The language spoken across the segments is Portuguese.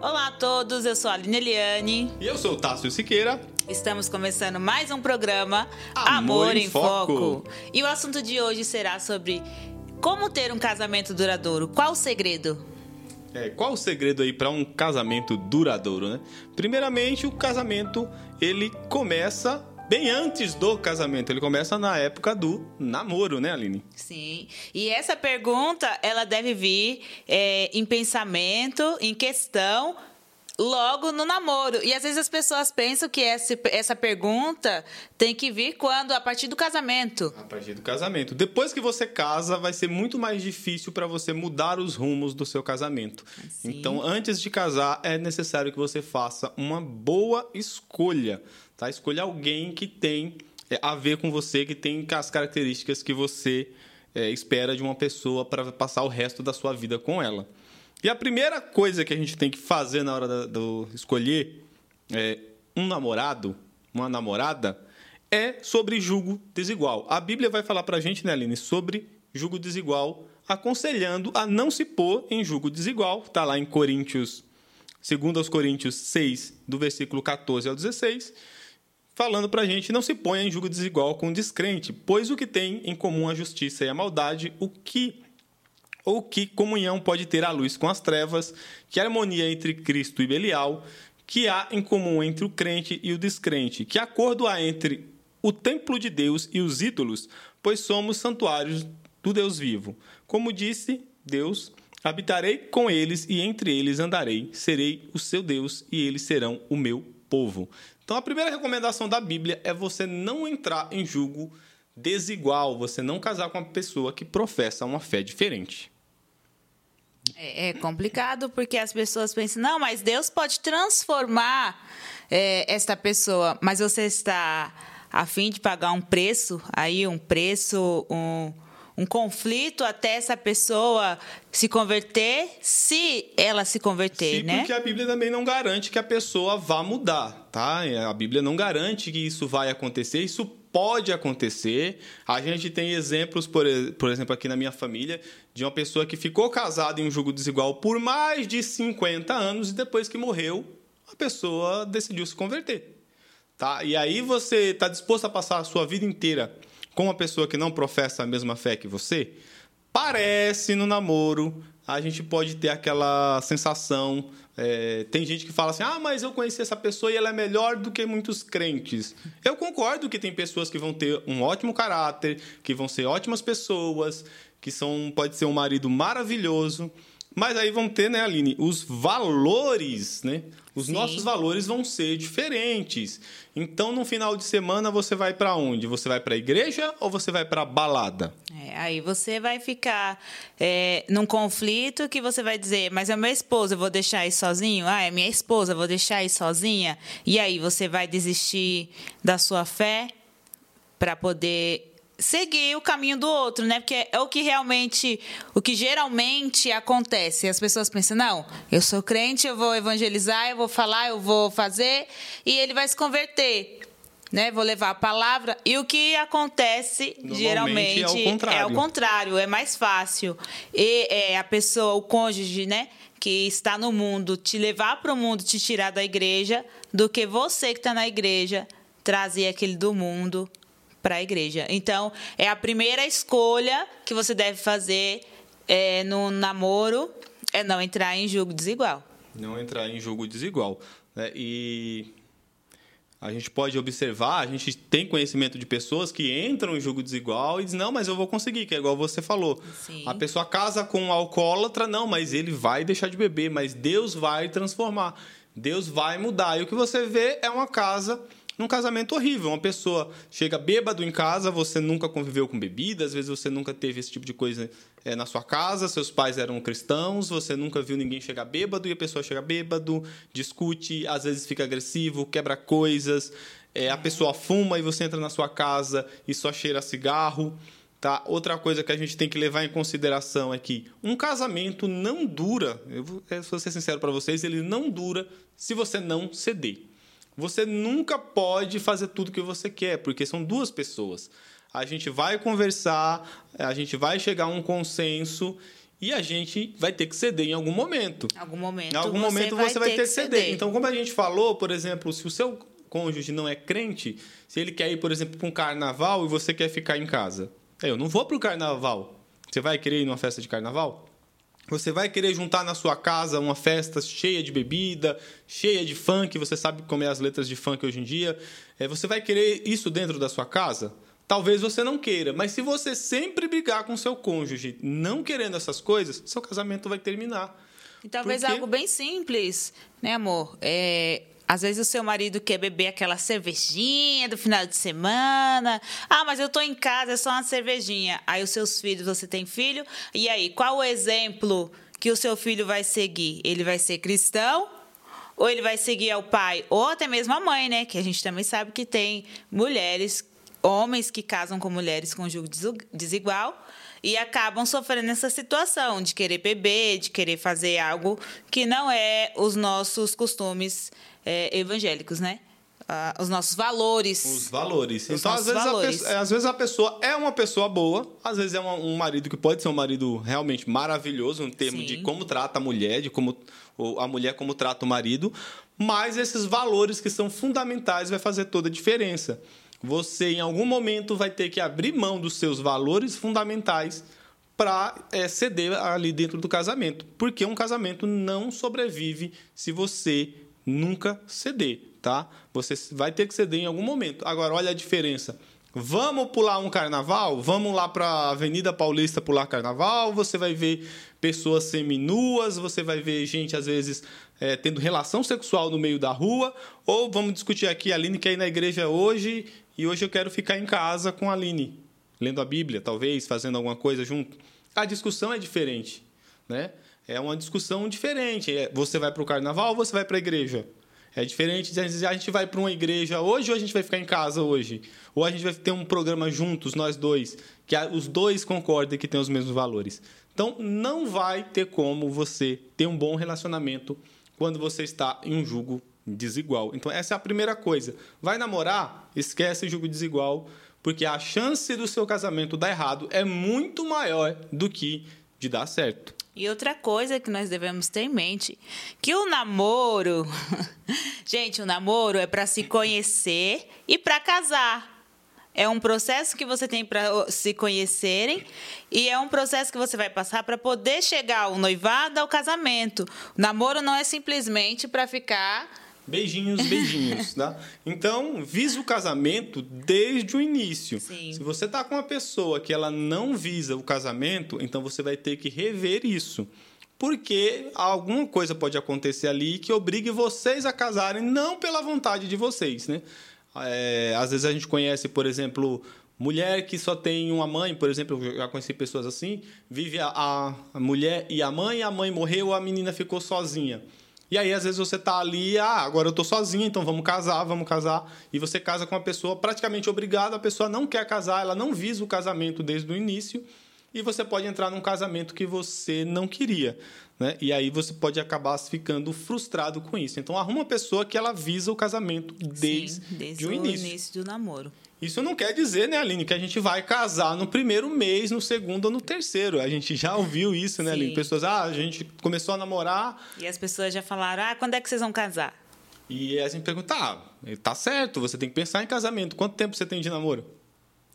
Olá a todos, eu sou a Aline Eliane. E eu sou o Tássio Siqueira. Estamos começando mais um programa Amor, Amor em, Foco. Foco. E o assunto de hoje será sobre como ter um casamento duradouro. Qual o segredo? É, qual o segredo aí para um casamento duradouro, né? Primeiramente, o casamento ele começa bem antes do casamento. Ele começa na época do namoro, né, Aline? Sim. E essa pergunta, ela deve vir é, em pensamento, em questão, logo no namoro. E às vezes as pessoas pensam que essa, essa pergunta tem que vir quando? A partir do casamento. A partir do casamento. Depois que você casa, vai ser muito mais difícil para você mudar os rumos do seu casamento. Sim. Então, antes de casar, é necessário que você faça uma boa escolha. Tá? Escolha alguém que tem é, a ver com você, que tem as características que você é, espera de uma pessoa para passar o resto da sua vida com ela. E a primeira coisa que a gente tem que fazer na hora do escolher é, um namorado, uma namorada, é sobre julgo desigual. A Bíblia vai falar para a gente, né, Aline, sobre julgo desigual, aconselhando a não se pôr em julgo desigual. Está lá em Coríntios, segundo aos Coríntios 6, do versículo 14 ao 16, falando para a gente não se ponha em julgo desigual com o descrente, pois o que tem em comum a justiça e a maldade, o que ou que comunhão pode ter a luz com as trevas, que harmonia entre Cristo e Belial, que há em comum entre o crente e o descrente, que acordo há entre o templo de Deus e os ídolos, pois somos santuários do Deus vivo. Como disse Deus, habitarei com eles e entre eles andarei, serei o seu Deus e eles serão o meu povo. Então a primeira recomendação da Bíblia é você não entrar em julgo desigual, você não casar com uma pessoa que professa uma fé diferente. É, é, complicado porque as pessoas pensam, não, mas Deus pode transformar é, esta pessoa, mas você está a fim de pagar um preço, aí um preço, um, um conflito até essa pessoa se converter, se ela se converter, né? Porque a Bíblia também não garante que a pessoa vá mudar, tá? A Bíblia não garante que isso vai acontecer. Isso pode acontecer. A gente tem exemplos, por, por exemplo, aqui na minha família, de uma pessoa que ficou casada em um jogo desigual por mais de 50 anos e depois que morreu, a pessoa decidiu se converter. Tá? E aí você está disposto a passar a sua vida inteira com uma pessoa que não professa a mesma fé que você? Parece no namoro, a gente pode ter aquela sensação é, tem gente que fala assim: ah, mas eu conheci essa pessoa e ela é melhor do que muitos crentes. Eu concordo que tem pessoas que vão ter um ótimo caráter, que vão ser ótimas pessoas, que são pode ser um marido maravilhoso. Mas aí vão ter, né, Aline, os valores, né? Os Sim. nossos valores vão ser diferentes. Então, no final de semana, você vai para onde? Você vai para a igreja ou você vai para a balada? É, aí você vai ficar é, num conflito que você vai dizer, mas é meu esposo, eu vou deixar aí sozinho? Ah, é minha esposa, eu vou deixar aí sozinha? E aí você vai desistir da sua fé para poder seguir o caminho do outro, né? Porque é o que realmente, o que geralmente acontece. As pessoas pensam, não, eu sou crente, eu vou evangelizar, eu vou falar, eu vou fazer, e ele vai se converter. Né, vou levar a palavra. E o que acontece geralmente é o, contrário. é o contrário, é mais fácil. E é, a pessoa, o cônjuge, né, que está no mundo, te levar para o mundo, te tirar da igreja, do que você que está na igreja trazer aquele do mundo para a igreja. Então, é a primeira escolha que você deve fazer é, no namoro é não entrar em jogo desigual. Não entrar em jogo desigual. Né? E a gente pode observar, a gente tem conhecimento de pessoas que entram em jogo desigual e dizem, não, mas eu vou conseguir, que é igual você falou. Sim. A pessoa casa com um alcoólatra, não, mas ele vai deixar de beber, mas Deus vai transformar. Deus vai mudar. E o que você vê é uma casa num casamento horrível. Uma pessoa chega bêbado em casa, você nunca conviveu com bebida, às vezes você nunca teve esse tipo de coisa é, na sua casa, seus pais eram cristãos, você nunca viu ninguém chegar bêbado e a pessoa chega bêbado, discute, às vezes fica agressivo, quebra coisas. É, a pessoa fuma e você entra na sua casa e só cheira cigarro. Tá? Outra coisa que a gente tem que levar em consideração é que um casamento não dura, eu vou, eu vou ser sincero para vocês, ele não dura se você não ceder. Você nunca pode fazer tudo que você quer, porque são duas pessoas. A gente vai conversar, a gente vai chegar a um consenso e a gente vai ter que ceder em algum momento. Em algum momento. Em algum você momento vai você vai ter ter que ceder. ceder. Então, como a gente falou, por exemplo, se o seu cônjuge não é crente, se ele quer ir, por exemplo, para um carnaval e você quer ficar em casa. Eu não vou para o carnaval. Você vai querer ir numa festa de carnaval? Você vai querer juntar na sua casa uma festa cheia de bebida, cheia de funk, você sabe como é as letras de funk hoje em dia. É, você vai querer isso dentro da sua casa? Talvez você não queira, mas se você sempre brigar com seu cônjuge não querendo essas coisas, seu casamento vai terminar. E talvez Porque- algo bem simples, né, amor? É, às vezes o seu marido quer beber aquela cervejinha do final de semana. Ah, mas eu tô em casa, é só uma cervejinha. Aí os seus filhos, você tem filho? E aí, qual o exemplo que o seu filho vai seguir? Ele vai ser cristão? Ou ele vai seguir ao pai, ou até mesmo a mãe, né? Que a gente também sabe que tem mulheres, homens que casam com mulheres com julgo desigual e acabam sofrendo essa situação de querer beber, de querer fazer algo que não é os nossos costumes é, evangélicos, né? Ah, os nossos valores. Os valores. Os então, às vezes, valores. A pessoa, é, às vezes a pessoa é uma pessoa boa, às vezes é uma- um marido que pode ser um marido realmente maravilhoso, em termos Sim. de como trata a mulher, de como a mulher como trata o marido, mas esses valores que são fundamentais vai fazer toda a diferença. Você, em algum momento, vai ter que abrir mão dos seus valores fundamentais para ceder ali dentro do casamento. Porque um casamento não sobrevive se você nunca ceder, tá? Você vai ter que ceder em algum momento. Agora, olha a diferença. Vamos pular um carnaval? Vamos lá para a Avenida Paulista pular carnaval? Você vai ver pessoas seminuas, você vai ver gente, às vezes, é, tendo relação sexual no meio da rua. Ou vamos discutir aqui, a Aline quer ir na igreja hoje e hoje eu quero ficar em casa com a Aline, lendo a Bíblia, talvez, fazendo alguma coisa junto. A discussão é diferente, né? É uma discussão diferente. É, você vai para o carnaval ou você vai para a igreja? É diferente de a gente vai para uma igreja hoje ou a gente vai ficar em casa hoje? Ou a gente vai ter um programa juntos, nós dois, que os dois concordem que tem os mesmos valores. Então, não vai ter como você ter um bom relacionamento quando você está em um jugo desigual. Então, essa é a primeira coisa. Vai namorar? Esquece jugo desigual, porque a chance do seu casamento dar errado é muito maior do que de dar certo. E outra coisa que nós devemos ter em mente, que o namoro, gente, o namoro é para se conhecer e para casar. É um processo que você tem para se conhecerem e é um processo que você vai passar para poder chegar ao noivado, ao casamento. O namoro não é simplesmente para ficar Beijinhos, beijinhos, tá? Então, visa o casamento desde o início. Sim. Se você tá com uma pessoa que ela não visa o casamento, então você vai ter que rever isso. Porque alguma coisa pode acontecer ali que obrigue vocês a casarem não pela vontade de vocês, né? É, às vezes a gente conhece, por exemplo, mulher que só tem uma mãe, por exemplo, eu já conheci pessoas assim, vive a, a- a mulher e a mãe, a mãe morreu, a menina ficou sozinha. E aí, às vezes, você tá ali, ah, agora eu tô sozinha, então vamos casar, vamos casar. E você casa com uma pessoa praticamente obrigada, a pessoa não quer casar, ela não visa o casamento desde o início. E você pode entrar num casamento que você não queria, né? E aí você pode acabar ficando frustrado com isso. Então, arruma uma pessoa que ela visa o casamento desde, Sim, desde o início. início do namoro. Isso não quer dizer, né, Aline, que a gente vai casar no primeiro mês, no segundo ou no terceiro. A gente já ouviu isso, né, Aline? Sim. Pessoas, ah, a gente começou a namorar E as pessoas já falaram: "Ah, quando é que vocês vão casar?" e a gente pergunta, ah, tá certo, você tem que pensar em casamento. Quanto tempo você tem de namoro?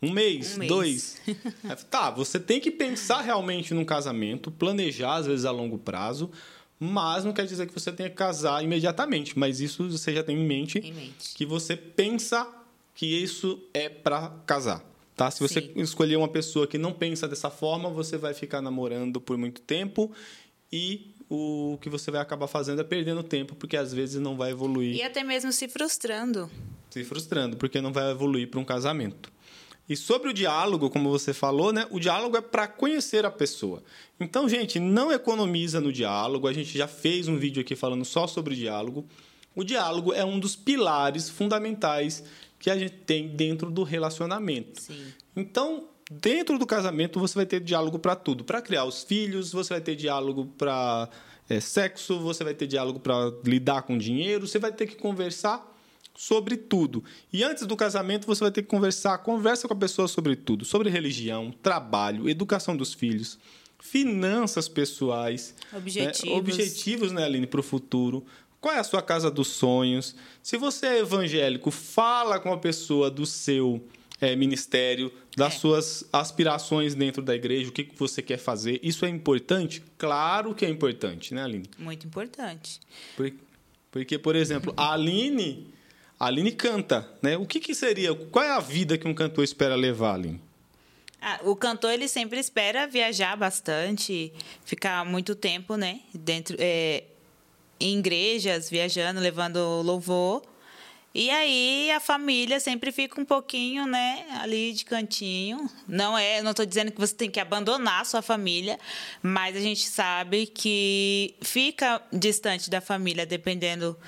Um mês? Um mês. Dois? Aí, tá, você tem que pensar realmente num casamento, planejar, às vezes, a longo prazo, mas não quer dizer que você tenha que casar imediatamente. Mas isso você já tem em mente, Em mente. que você pensa que isso é para casar. Tá? Se você Sim. escolher uma pessoa que não pensa dessa forma, você vai ficar namorando por muito tempo e o que você vai acabar fazendo é perdendo tempo, porque às vezes não vai evoluir E até mesmo se frustrando. se frustrando, porque não vai evoluir para um casamento. E sobre o diálogo, como você falou, né? O diálogo é para conhecer a pessoa. Então, gente, não economiza no diálogo. A gente já fez um vídeo aqui falando só sobre o diálogo. O diálogo é um dos pilares fundamentais que a gente tem dentro do relacionamento. Sim. Então, dentro do casamento, você vai ter diálogo para tudo. Para criar os filhos, você vai ter diálogo para sexo, você vai ter diálogo para lidar com dinheiro, você vai ter que conversar sobre tudo. E antes do casamento, você vai ter que conversar, conversa com a pessoa sobre tudo, sobre religião, trabalho, educação dos filhos, finanças pessoais, objetivos, né? objetivos, né, Aline, para o futuro. Qual é a sua casa dos sonhos? Se você é evangélico, fala com a pessoa do seu é, ministério, das é. suas aspirações dentro da igreja, o que você quer fazer. Isso é importante? Claro que é importante, né, Aline? Muito importante. Porque, porque por exemplo, a Aline, a Aline canta, né? O que, que seria, qual é a vida que um cantor espera levar, Aline? Ah, o cantor ele sempre espera viajar bastante, ficar muito tempo, né, dentro é, em igrejas, viajando, levando louvor. E aí a família sempre fica um pouquinho, né, ali de cantinho. Não é, não estou dizendo que você tem que abandonar a sua família, mas a gente sabe que fica distante da família dependendo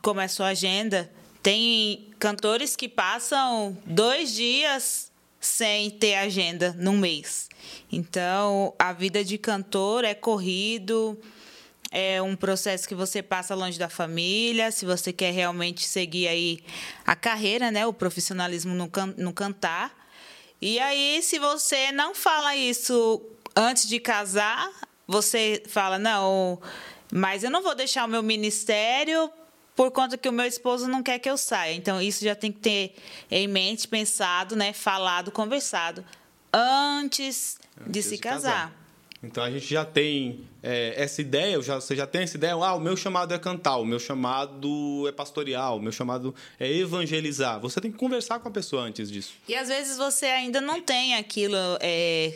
como é a sua agenda. Tem cantores que passam dois dias sem ter agenda num mês. Então, a vida de cantor é corrido, é um processo que você passa longe da família, se você quer realmente seguir aí a carreira, né, o profissionalismo no, can no cantar. E aí, se você não fala isso antes de casar, você fala, não, mas eu não vou deixar o meu ministério por conta que o meu esposo não quer que eu saia. Então, isso já tem que ter em mente, pensado, né, falado, conversado antes, antes de se de casar. casar. Então a gente já tem é, essa ideia, já, você já tem essa ideia, ah, o meu chamado é cantar, o meu chamado é pastoreal, o meu chamado é evangelizar. Você tem que conversar com a pessoa antes disso. E às vezes você ainda não tem aquilo é,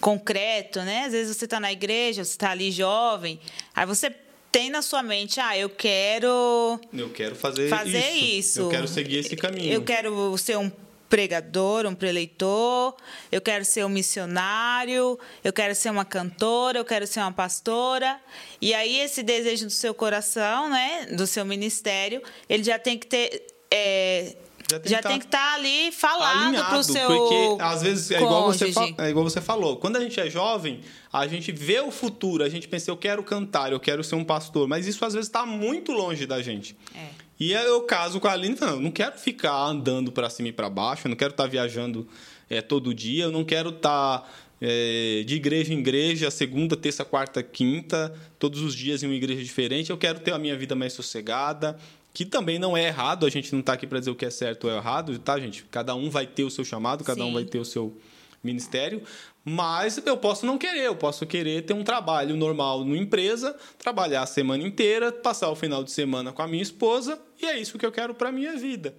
concreto, né? Às vezes você está na igreja, você está ali jovem, aí você tem na sua mente, ah, eu quero. Eu quero fazer, fazer isso. isso. Eu quero seguir esse caminho. Eu quero ser um pregador, um preleitor, eu quero ser um missionário, eu quero ser uma cantora, eu quero ser uma pastora. E aí esse desejo do seu coração, né, do seu ministério, ele já tem que ter é, já tem, já que, tem que estar tá ali falado para o seu porque às vezes é igual, você é igual você falou quando a gente é jovem a gente vê o futuro a gente pensa eu quero cantar eu quero ser um pastor mas isso às vezes está muito longe da gente é. E eu caso com a Aline, não, eu não quero ficar andando para cima e para baixo, eu não quero estar tá viajando é, todo dia, eu não quero estar tá, é, de igreja em igreja, segunda, terça, quarta, quinta, todos os dias em uma igreja diferente. Eu quero ter a minha vida mais sossegada, que também não é errado, a gente não está aqui para dizer o que é certo ou é errado, tá, gente? Cada um vai ter o seu chamado, cada Sim. um vai ter o seu ministério, mas eu posso não querer, eu posso querer ter um trabalho normal numa empresa, trabalhar a semana inteira, passar o final de semana com a minha esposa, e é isso que eu quero para minha vida.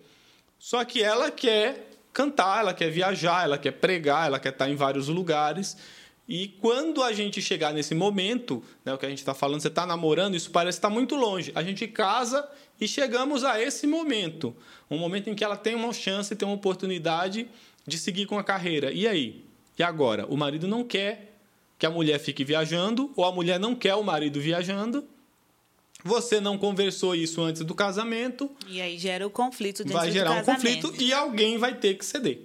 Só que ela quer cantar, ela quer viajar, ela quer pregar, ela quer estar em vários lugares. E quando a gente chegar nesse momento, né, o que a gente está falando, você está namorando, isso parece estar muito longe. A gente casa e chegamos a esse momento. Um momento em que ela tem uma chance, tem uma oportunidade de seguir com a carreira. E aí? E agora? O marido não quer que a mulher fique viajando, ou a mulher não quer o marido viajando. Você não conversou isso antes do casamento. E aí gera o conflito dentro Vai gerar um conflito e alguém vai ter que ceder.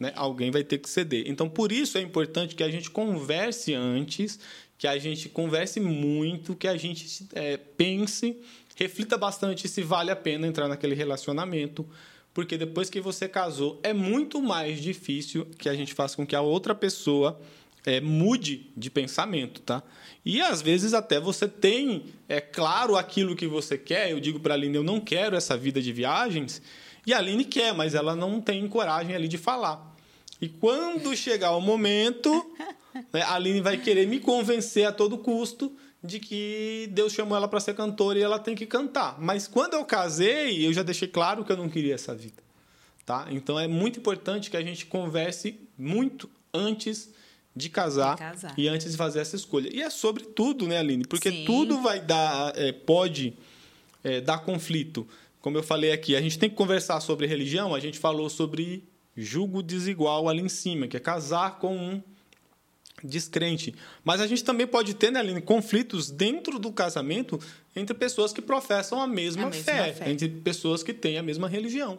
Né? Alguém vai ter que ceder. Então, por isso é importante que a gente converse antes, que a gente converse muito, que a gente é, pense, reflita bastante se vale a pena entrar naquele relacionamento porque depois que você casou, é muito mais difícil que a gente faça com que a outra pessoa é, mude de pensamento, tá? E às vezes até você tem, é claro, aquilo que você quer. Eu digo para a Aline, eu não quero essa vida de viagens. E a Aline quer, mas ela não tem coragem ali de falar. E quando chegar o momento, né, a Aline vai querer me convencer a todo custo de que Deus chamou ela para ser cantora e ela tem que cantar. Mas quando eu casei, eu já deixei claro que eu não queria essa vida. Tá? Então é muito importante que a gente converse muito antes de casar, casar, e antes de fazer essa escolha. E é sobre tudo, né, Aline? Porque Sim. tudo vai dar, é, pode é, dar conflito. Como eu falei aqui, a gente tem que conversar sobre religião, a gente falou sobre julgo desigual ali em cima, que é casar com um descrente. Mas a gente também pode ter, né, Aline, conflitos dentro do casamento entre pessoas que professam a mesma, a mesma fé, fé, entre pessoas que têm a mesma religião.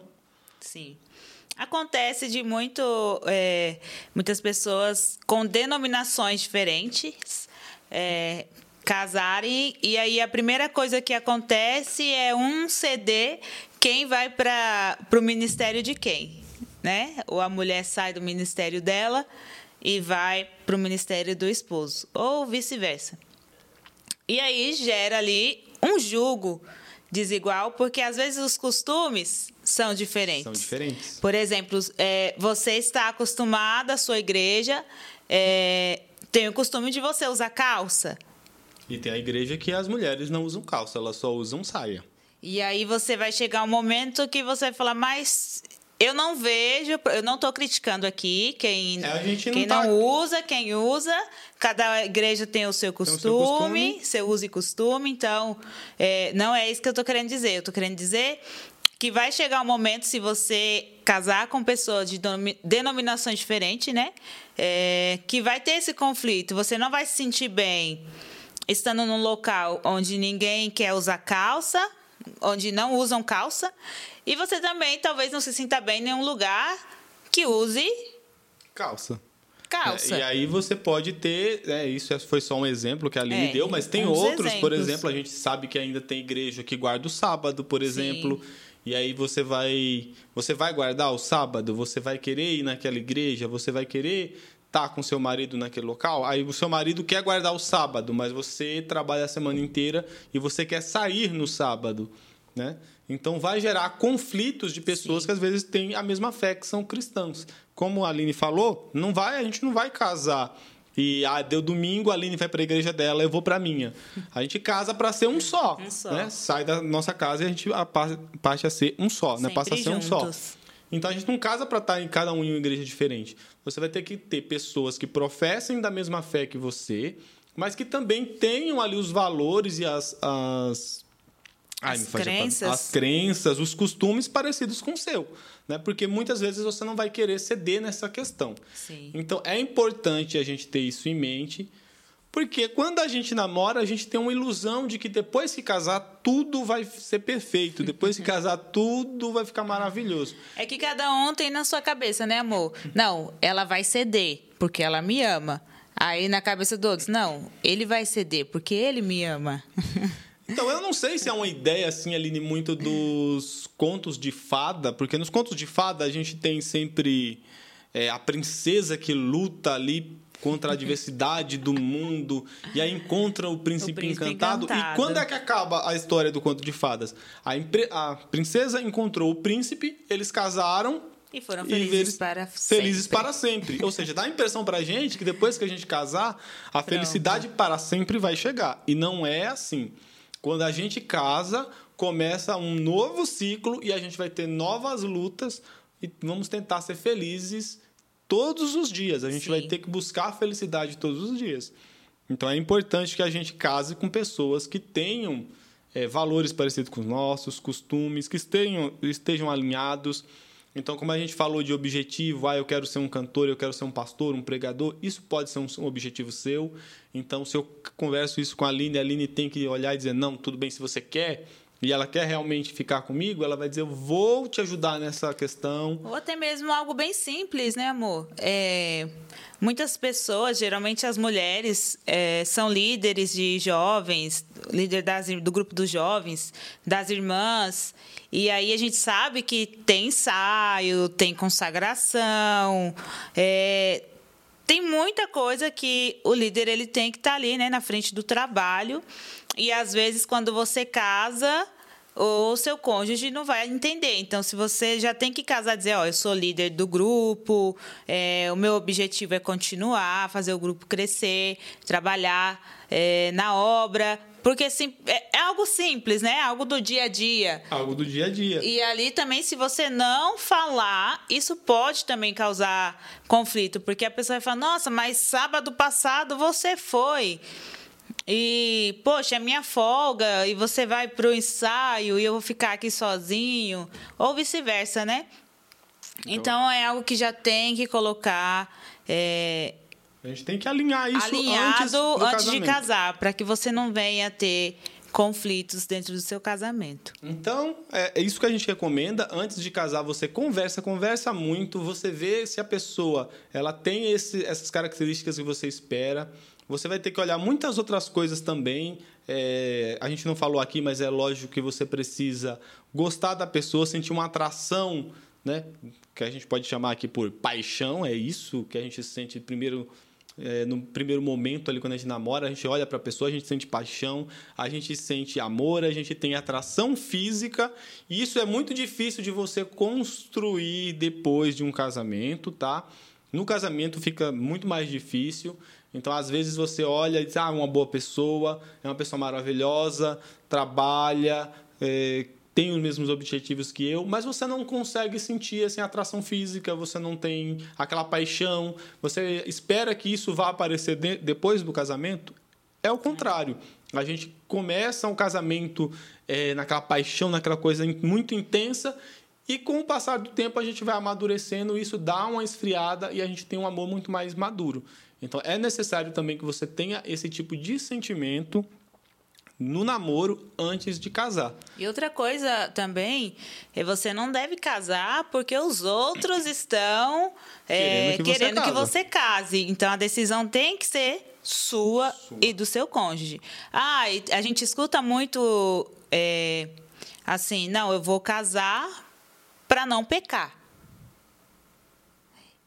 Sim. Acontece de muito, é, muitas pessoas com denominações diferentes é, casarem e aí a primeira coisa que acontece é um ceder quem vai para o ministério de quem, né? Ou a mulher sai do ministério dela e vai para o ministério do esposo, ou vice-versa. E aí gera ali um jugo desigual, porque às vezes os costumes são diferentes. São diferentes. Por exemplo, é, você está acostumada, a sua igreja é, tem o costume de você usar calça. E tem a igreja que as mulheres não usam calça, elas só usam saia. E aí você vai chegar um momento que você vai falar, mas eu não vejo, eu não estou criticando aqui quem, É, não quem tá- não usa, quem usa. Cada igreja tem o seu o seu costume, costume. seu uso e costume. Então, é, não é isso que eu estou querendo dizer. Eu estou querendo dizer que vai chegar um momento, se você casar com pessoas de denomi- denominações diferentes, né? É, que vai ter esse conflito. Você não vai se sentir bem estando num local onde ninguém quer usar calça, onde não usam calça, e você também talvez não se sinta bem em nenhum lugar que use Calça. calça. É, e aí você pode ter, é, isso foi só um exemplo que a Aline É, deu, mas tem outros, por exemplos. exemplo, a gente sabe que ainda tem igreja que guarda o sábado, por exemplo. E aí você vai, você vai guardar o sábado, você vai querer ir naquela igreja, você vai querer estar com seu marido naquele local. Aí o seu marido quer guardar o sábado, mas você trabalha a semana inteira e você quer sair no sábado, né? Então vai gerar conflitos de pessoas que às vezes têm a mesma fé que são cristãos. Como a Aline falou, não vai, a gente não vai casar e ah, deu domingo, a Aline vai para a igreja dela, eu vou para a minha. A gente casa para ser um só, Um só. né? Sai da nossa casa e a gente a- pa- passa a ser um só, né? Passa a ser um só. juntos. Então a gente não casa para estar em cada um em uma igreja diferente. Você vai ter que ter pessoas que professem da mesma fé que você, mas que também tenham ali os valores e as, as Ai, As crenças. As crenças, os costumes parecidos com o seu. Né? Porque muitas vezes você não vai querer ceder nessa questão. Sim. Então é importante a gente ter isso em mente. Porque quando a gente namora, a gente tem uma ilusão de que depois que casar, tudo vai ser perfeito. Depois que casar, tudo vai ficar maravilhoso. É que cada um tem na sua cabeça, né, amor? Não, ela vai ceder porque ela me ama. Aí na cabeça do outro, não, ele vai ceder porque ele me ama. Então, eu não sei se é uma ideia, assim, Aline, muito dos contos de fada, porque nos contos de fada a gente tem sempre é, a princesa que luta ali contra a adversidade do mundo e aí encontra o príncipe, O príncipe encantado. encantado. E quando é que acaba a história do conto de fadas? A, a princesa encontrou o príncipe, eles casaram E foram e felizes eles- para felizes sempre. para sempre. Ou seja, dá a impressão pra gente que depois que a gente casar, a felicidade para sempre vai chegar. E não é assim. Quando a gente casa, começa um novo ciclo e a gente vai ter novas lutas e vamos tentar ser felizes todos os dias. A gente Sim. vai ter que buscar a felicidade todos os dias. Então é importante que a gente case com pessoas que tenham eh, valores parecidos com os nossos, costumes, que estejam, estejam alinhados. Então, como a gente falou de objetivo, ah, eu quero ser um cantor, eu quero ser um pastor, um pregador, isso pode ser um, um objetivo seu. Então, se eu converso isso com a Aline, a Aline tem que olhar e dizer, não, tudo bem, se você quer, e ela quer realmente ficar comigo, ela vai dizer, eu vou te ajudar nessa questão. Ou até mesmo algo bem simples, né, amor? É, muitas pessoas, geralmente as mulheres, é, são líderes de jovens, líder das, do grupo dos jovens, das irmãs. E aí a gente sabe que tem ensaio, tem consagração, é, tem muita coisa que o líder ele tem que estar ali, né, na frente do trabalho. E às vezes quando você casa, o seu cônjuge não vai entender. Então, se você já tem que casar, dizer, ó, eu sou líder do grupo, é, o meu objetivo é continuar, fazer o grupo crescer, trabalhar é, na obra, porque sim, é, é algo simples, né? Algo do dia a dia. Algo do dia a dia. E ali também, se você não falar, isso pode também causar conflito, porque a pessoa vai falar: nossa, mas sábado passado você foi. E, poxa, é minha folga, e você vai pro ensaio e eu vou ficar aqui sozinho, ou vice-versa, né? Então é algo que já tem que colocar é, A gente tem que alinhar isso antes, alinhado do antes, de casar, para que você não venha ter conflitos dentro do seu casamento. Então, é é isso que a gente recomenda. Antes de casar, você conversa, conversa muito, você vê se a pessoa ela tem esse- essas características que você espera. Você vai ter que olhar muitas outras coisas também. É, a gente não falou aqui, mas é lógico que você precisa gostar da pessoa, sentir uma atração né? Que a gente pode chamar aqui por paixão, é isso que a gente sente primeiro é, no primeiro momento ali quando a gente namora, a gente olha para a pessoa, a gente sente paixão, a gente sente amor, a gente tem atração física, e isso é muito difícil de você construir depois de um casamento, tá? No casamento fica muito mais difícil. Então, às vezes você olha e diz: "Ah, uma boa pessoa, é uma pessoa maravilhosa, trabalha, é, tem os mesmos objetivos que eu, mas você não consegue sentir assim, atração física, você não tem aquela paixão, você espera que isso vá aparecer de, depois do casamento. É o contrário. A gente começa um casamento é, naquela paixão, naquela coisa muito intensa, e com o passar do tempo a gente vai amadurecendo, isso dá uma esfriada e a gente tem um amor muito mais maduro. Então é necessário também que você tenha esse tipo de sentimento no namoro antes de casar. E outra coisa também é você não deve casar porque os outros estão é, querendo, que, querendo você que, você case. Então a decisão tem que ser sua, sua. e do seu cônjuge. Ah, a gente escuta muito é, assim, não, eu vou casar para não pecar.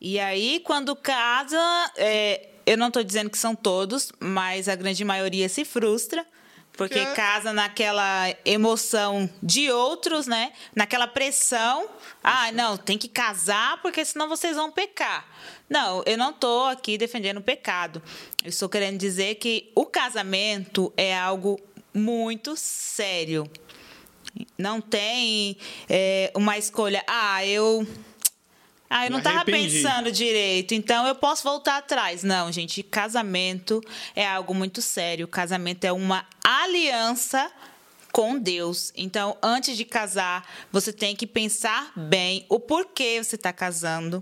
E aí, quando casa, é, eu não estou dizendo que são todos, mas a grande maioria se frustra porque que... casa naquela emoção de outros, né? Naquela pressão. Ah, não, tem que casar porque senão vocês vão pecar. Não, eu não estou aqui defendendo o pecado. Eu estou querendo dizer que o casamento é algo muito sério. Não tem é, uma escolha. Ah, eu ah, eu não estava pensando direito, então eu posso voltar atrás. Não, gente, casamento é algo muito sério. Casamento é uma aliança com Deus. Então, antes de casar, você tem que pensar bem o porquê você está casando,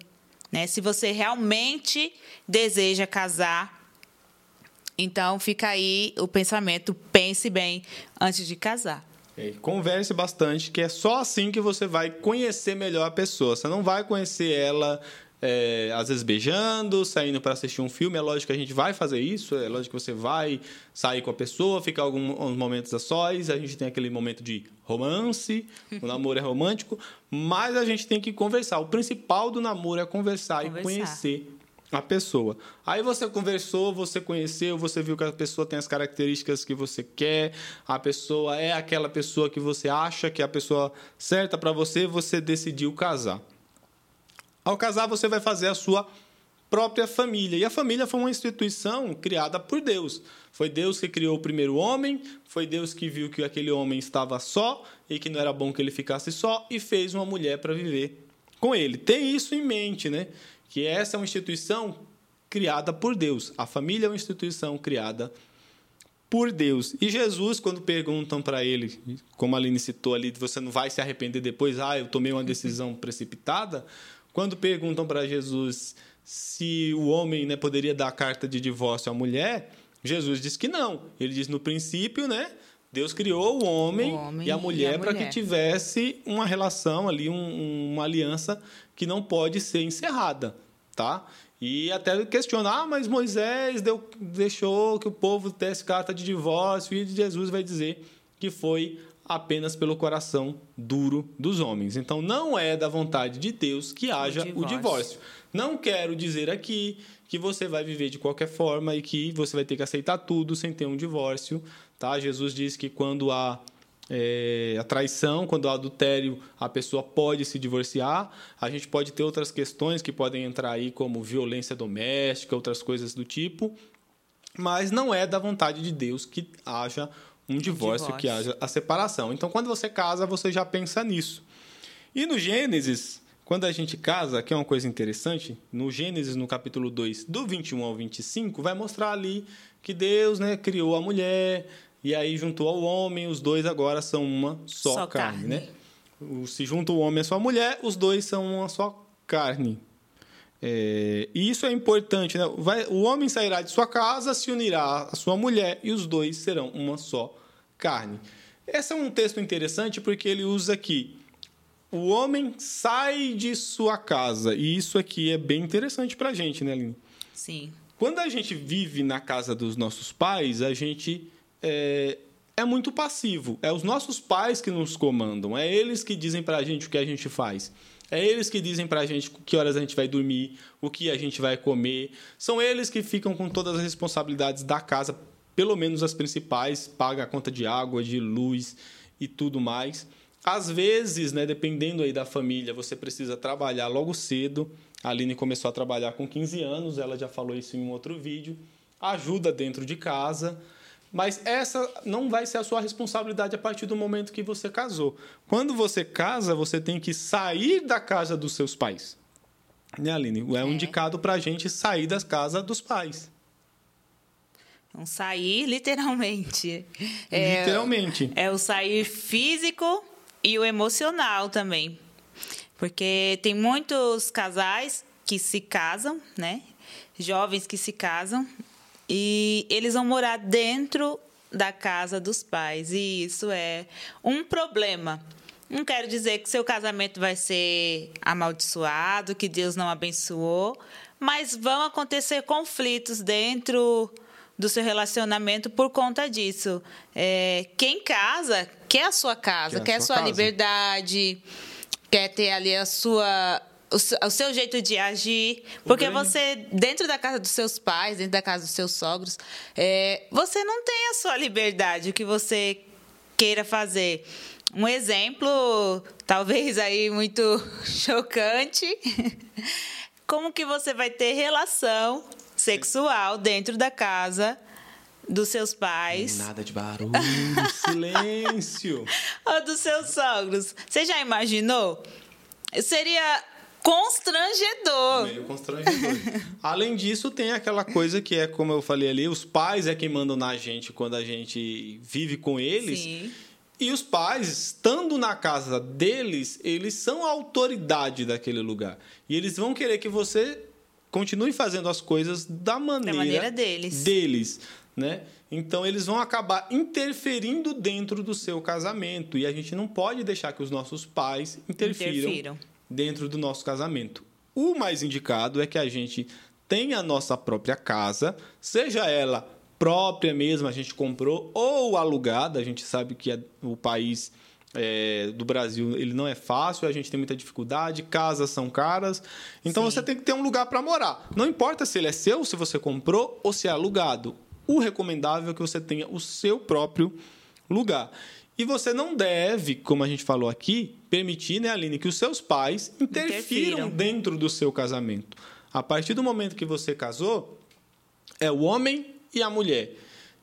né? Se você realmente deseja casar, então fica aí o pensamento, pense bem antes de casar. É, converse bastante, que é só assim que você vai conhecer melhor a pessoa. Você não vai conhecer ela é, às vezes beijando, saindo para assistir um filme. É lógico que a gente vai fazer isso, é lógico que você vai sair com a pessoa, ficar alguns momentos a sós. A gente tem aquele momento de romance, o namoro é romântico, mas a gente tem que conversar. O principal do namoro é conversar, conversar. e conhecer a pessoa. Aí você conversou, você conheceu, você viu que a pessoa tem as características que você quer, a pessoa é aquela pessoa que você acha que é a pessoa certa para você, você decidiu casar. Ao casar, você vai fazer a sua própria família. E a família foi uma instituição criada por Deus. Foi Deus que criou o primeiro homem, foi Deus que viu que aquele homem estava só e que não era bom que ele ficasse só e fez uma mulher para viver com ele. Tem isso em mente, né? Que essa é uma instituição criada por Deus. A família é uma instituição criada por Deus. E Jesus, quando perguntam para ele, como a Aline citou ali, você não vai se arrepender depois, ah, eu tomei uma decisão precipitada. Quando perguntam para Jesus se o homem né, poderia dar carta de divórcio à mulher, Jesus diz que não. Ele diz no princípio, né? Deus criou o homem, o homem e a mulher para que tivesse uma relação ali, um, uma aliança que não pode ser encerrada, tá? E até questionar, ah, mas Moisés deu, deixou que o povo desse carta de divórcio e Jesus vai dizer que foi apenas pelo coração duro dos homens. Então não é da vontade de Deus que haja o divórcio. O divórcio. Não quero dizer aqui que você vai viver de qualquer forma e que você vai ter que aceitar tudo sem ter um divórcio, tá? Jesus diz que quando há é, a traição, quando há adultério, a pessoa pode se divorciar. A gente pode ter outras questões que podem entrar aí, como violência doméstica, outras coisas do tipo. Mas não é da vontade de Deus que haja um divórcio, divórcio, que haja a separação. Então, quando você casa, você já pensa nisso. E no Gênesis, quando a gente casa, que é uma coisa interessante, no Gênesis, no capítulo 2, do 21 ao 25, vai mostrar ali que Deus né, criou a mulher, e aí juntou ao homem, os dois agora são uma só, só carne, carne, né? Se junta o homem e a sua mulher, os dois são uma só carne. É, e isso é importante, né? Vai, o homem sairá de sua casa, se unirá à sua mulher e os dois serão uma só carne. Esse é um texto interessante porque ele usa aqui o homem sai de sua casa. E isso aqui é bem interessante para a gente, né, Aline? Sim. Quando a gente vive na casa dos nossos pais, a gente é, é muito passivo. É os nossos pais que nos comandam. É eles que dizem pra gente o que a gente faz. É eles que dizem pra gente que horas a gente vai dormir, o que a gente vai comer. São eles que ficam com todas as responsabilidades da casa, pelo menos as principais, paga a conta de água, de luz e tudo mais. Às vezes, né, dependendo aí da família, você precisa trabalhar logo cedo. A Aline começou a trabalhar com 15 anos, ela já falou isso em um outro vídeo. Ajuda dentro de casa, mas essa não vai ser a sua responsabilidade a partir do momento que você casou. Quando você casa, você tem que sair da casa dos seus pais. Né, Aline? É um é. indicado para a gente sair da casa dos pais. Não sair literalmente. É, literalmente. É o sair físico e o emocional também. Porque tem muitos casais que se casam, né? Jovens que se casam e eles vão morar dentro da casa dos pais. E isso é um problema. Não quero dizer que seu casamento vai ser amaldiçoado, que Deus não abençoou, mas vão acontecer conflitos dentro do seu relacionamento por conta disso. É, quem casa quer a sua casa, quer, quer a sua, sua liberdade, quer ter ali a sua o, seu jeito de agir. Porque você, dentro da casa dos seus pais, dentro da casa dos seus sogros, é, você não tem a sua liberdade, o que você queira fazer. Um exemplo, talvez aí muito chocante. Como que você vai ter relação sexual dentro da casa dos seus pais. Nada de barulho, silêncio. Ou dos seus sogros. Você já imaginou? Seria constrangedor. Meio constrangedor. Além disso, tem aquela coisa que é, como eu falei ali, os pais é quem mandam na gente quando a gente vive com eles. Sim. E os pais, estando na casa deles, eles são a autoridade daquele lugar. E eles vão querer que você continue fazendo as coisas da maneira, da maneira deles. deles, né? Então eles vão acabar interferindo dentro do seu casamento e a gente não pode deixar que os nossos pais interfiram, interfiram dentro do nosso casamento. O mais indicado é que a gente tenha a nossa própria casa, seja ela própria mesmo, a gente comprou, ou alugada. A gente sabe que é o país é, do Brasil ele não é fácil, a gente tem muita dificuldade, casas são caras. Então Sim. você tem que ter um lugar para morar. Não importa se ele é seu, se você comprou ou se é alugado. O recomendável é que você tenha o seu próprio lugar. E você não deve, como a gente falou aqui, permitir, né, Aline, que os seus pais interfiram, interfiram dentro do seu casamento. A partir do momento que você casou, é o homem e a mulher.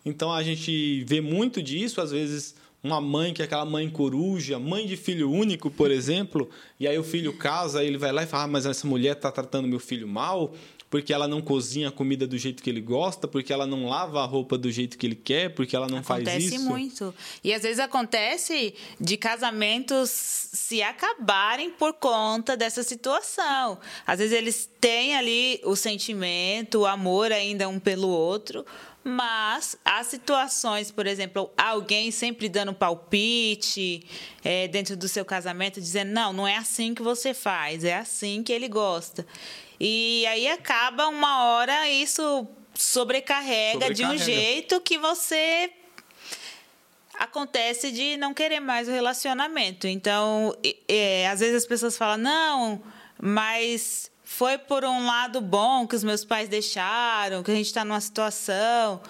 Então a gente vê muito disso, às vezes uma mãe que é aquela mãe coruja, mãe de filho único, por exemplo, e aí o filho casa, ele vai lá e fala: ah, mas essa mulher está tratando meu filho mal, porque ela não cozinha a comida do jeito que ele gosta, porque ela não lava a roupa do jeito que ele quer, porque ela não acontece faz isso. Acontece muito. E às vezes acontece de casamentos se acabarem por conta dessa situação. Às vezes eles têm ali o sentimento, o amor ainda um pelo outro, mas há situações, por exemplo, alguém sempre dando palpite é, dentro do seu casamento, dizendo: não, não é assim que você faz, é assim que ele gosta. E aí acaba uma hora isso sobrecarrega, sobrecarrega. de um jeito que você acontece de não querer mais o relacionamento. Então, é, às vezes as pessoas falam, não, mas foi por um lado bom que os meus pais deixaram, que a gente está numa situação.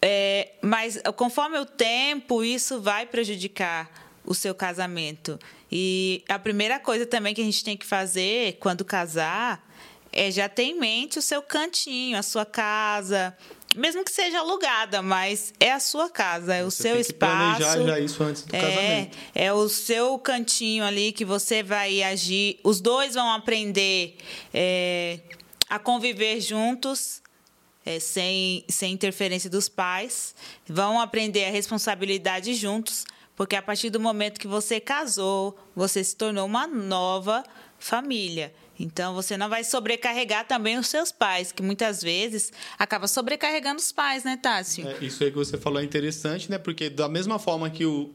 É, mas conforme o tempo, isso vai prejudicar o seu casamento. E a primeira coisa também que a gente tem que fazer quando casar é já ter em mente o seu cantinho, a sua casa, mesmo que seja alugada, mas é a sua casa, é o seu tem espaço. planejar já isso antes do é, casamento. É o seu cantinho ali que você vai agir. Os dois vão aprender é, a conviver juntos. É, sem, sem interferência dos pais, vão aprender a responsabilidade juntos, porque a partir do momento que você casou, você se tornou uma nova família. Então você não vai sobrecarregar também os seus pais, que muitas vezes acaba sobrecarregando os pais, né, Tássio? É, isso aí que você falou é interessante, né? Porque da mesma forma que o,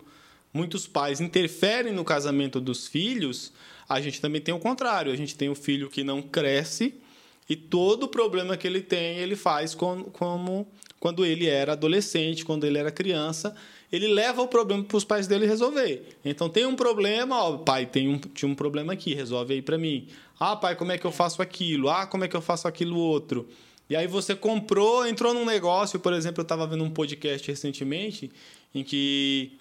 muitos pais interferem no casamento dos filhos, a gente também tem o contrário. A gente tem o filho que não cresce e todo o problema que ele tem, ele faz como, como quando ele era adolescente, quando ele era criança, ele leva o problema para os pais dele resolver. Então tem um problema, ó, pai, tem um, tinha um problema aqui, resolve aí para mim. Ah, pai, como é que eu faço aquilo? Ah, como é que eu faço aquilo outro? E aí você comprou, entrou num negócio, por exemplo, eu estava vendo um podcast recentemente em que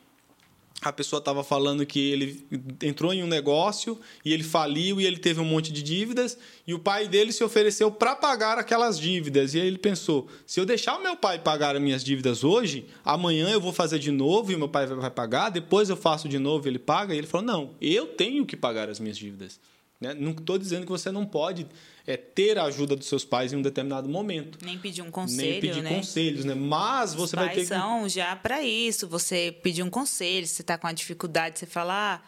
a pessoa estava falando que ele entrou em um negócio e ele faliu e ele teve um monte de dívidas e o pai dele se ofereceu para pagar aquelas dívidas. E aí ele pensou: se eu deixar o meu pai pagar as minhas dívidas hoje, amanhã eu vou fazer de novo e o meu pai vai pagar, depois eu faço de novo e ele paga. E ele falou: não, eu tenho que pagar as minhas dívidas. Né? Não estou dizendo que você não pode é, ter a ajuda dos seus pais em um determinado momento. Nem pedir um conselho, Nem pedir né? conselhos, né? Mas você vai ter que... são já para isso. Você pedir um conselho, você está com uma dificuldade, você fala, ah,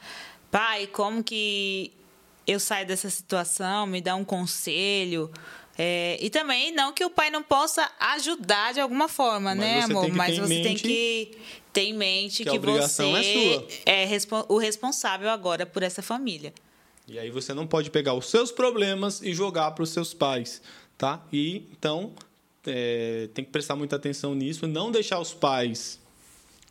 pai, como que eu saio dessa situação? Me dá um conselho. É, e também não que o pai não possa ajudar de alguma forma, Mas né, amor? Mas você tem que ter em mente que, que você é, é o responsável agora por essa família. E aí você não pode pegar os seus problemas e jogar para os seus pais, tá? E então é, tem que prestar muita atenção nisso, não deixar os pais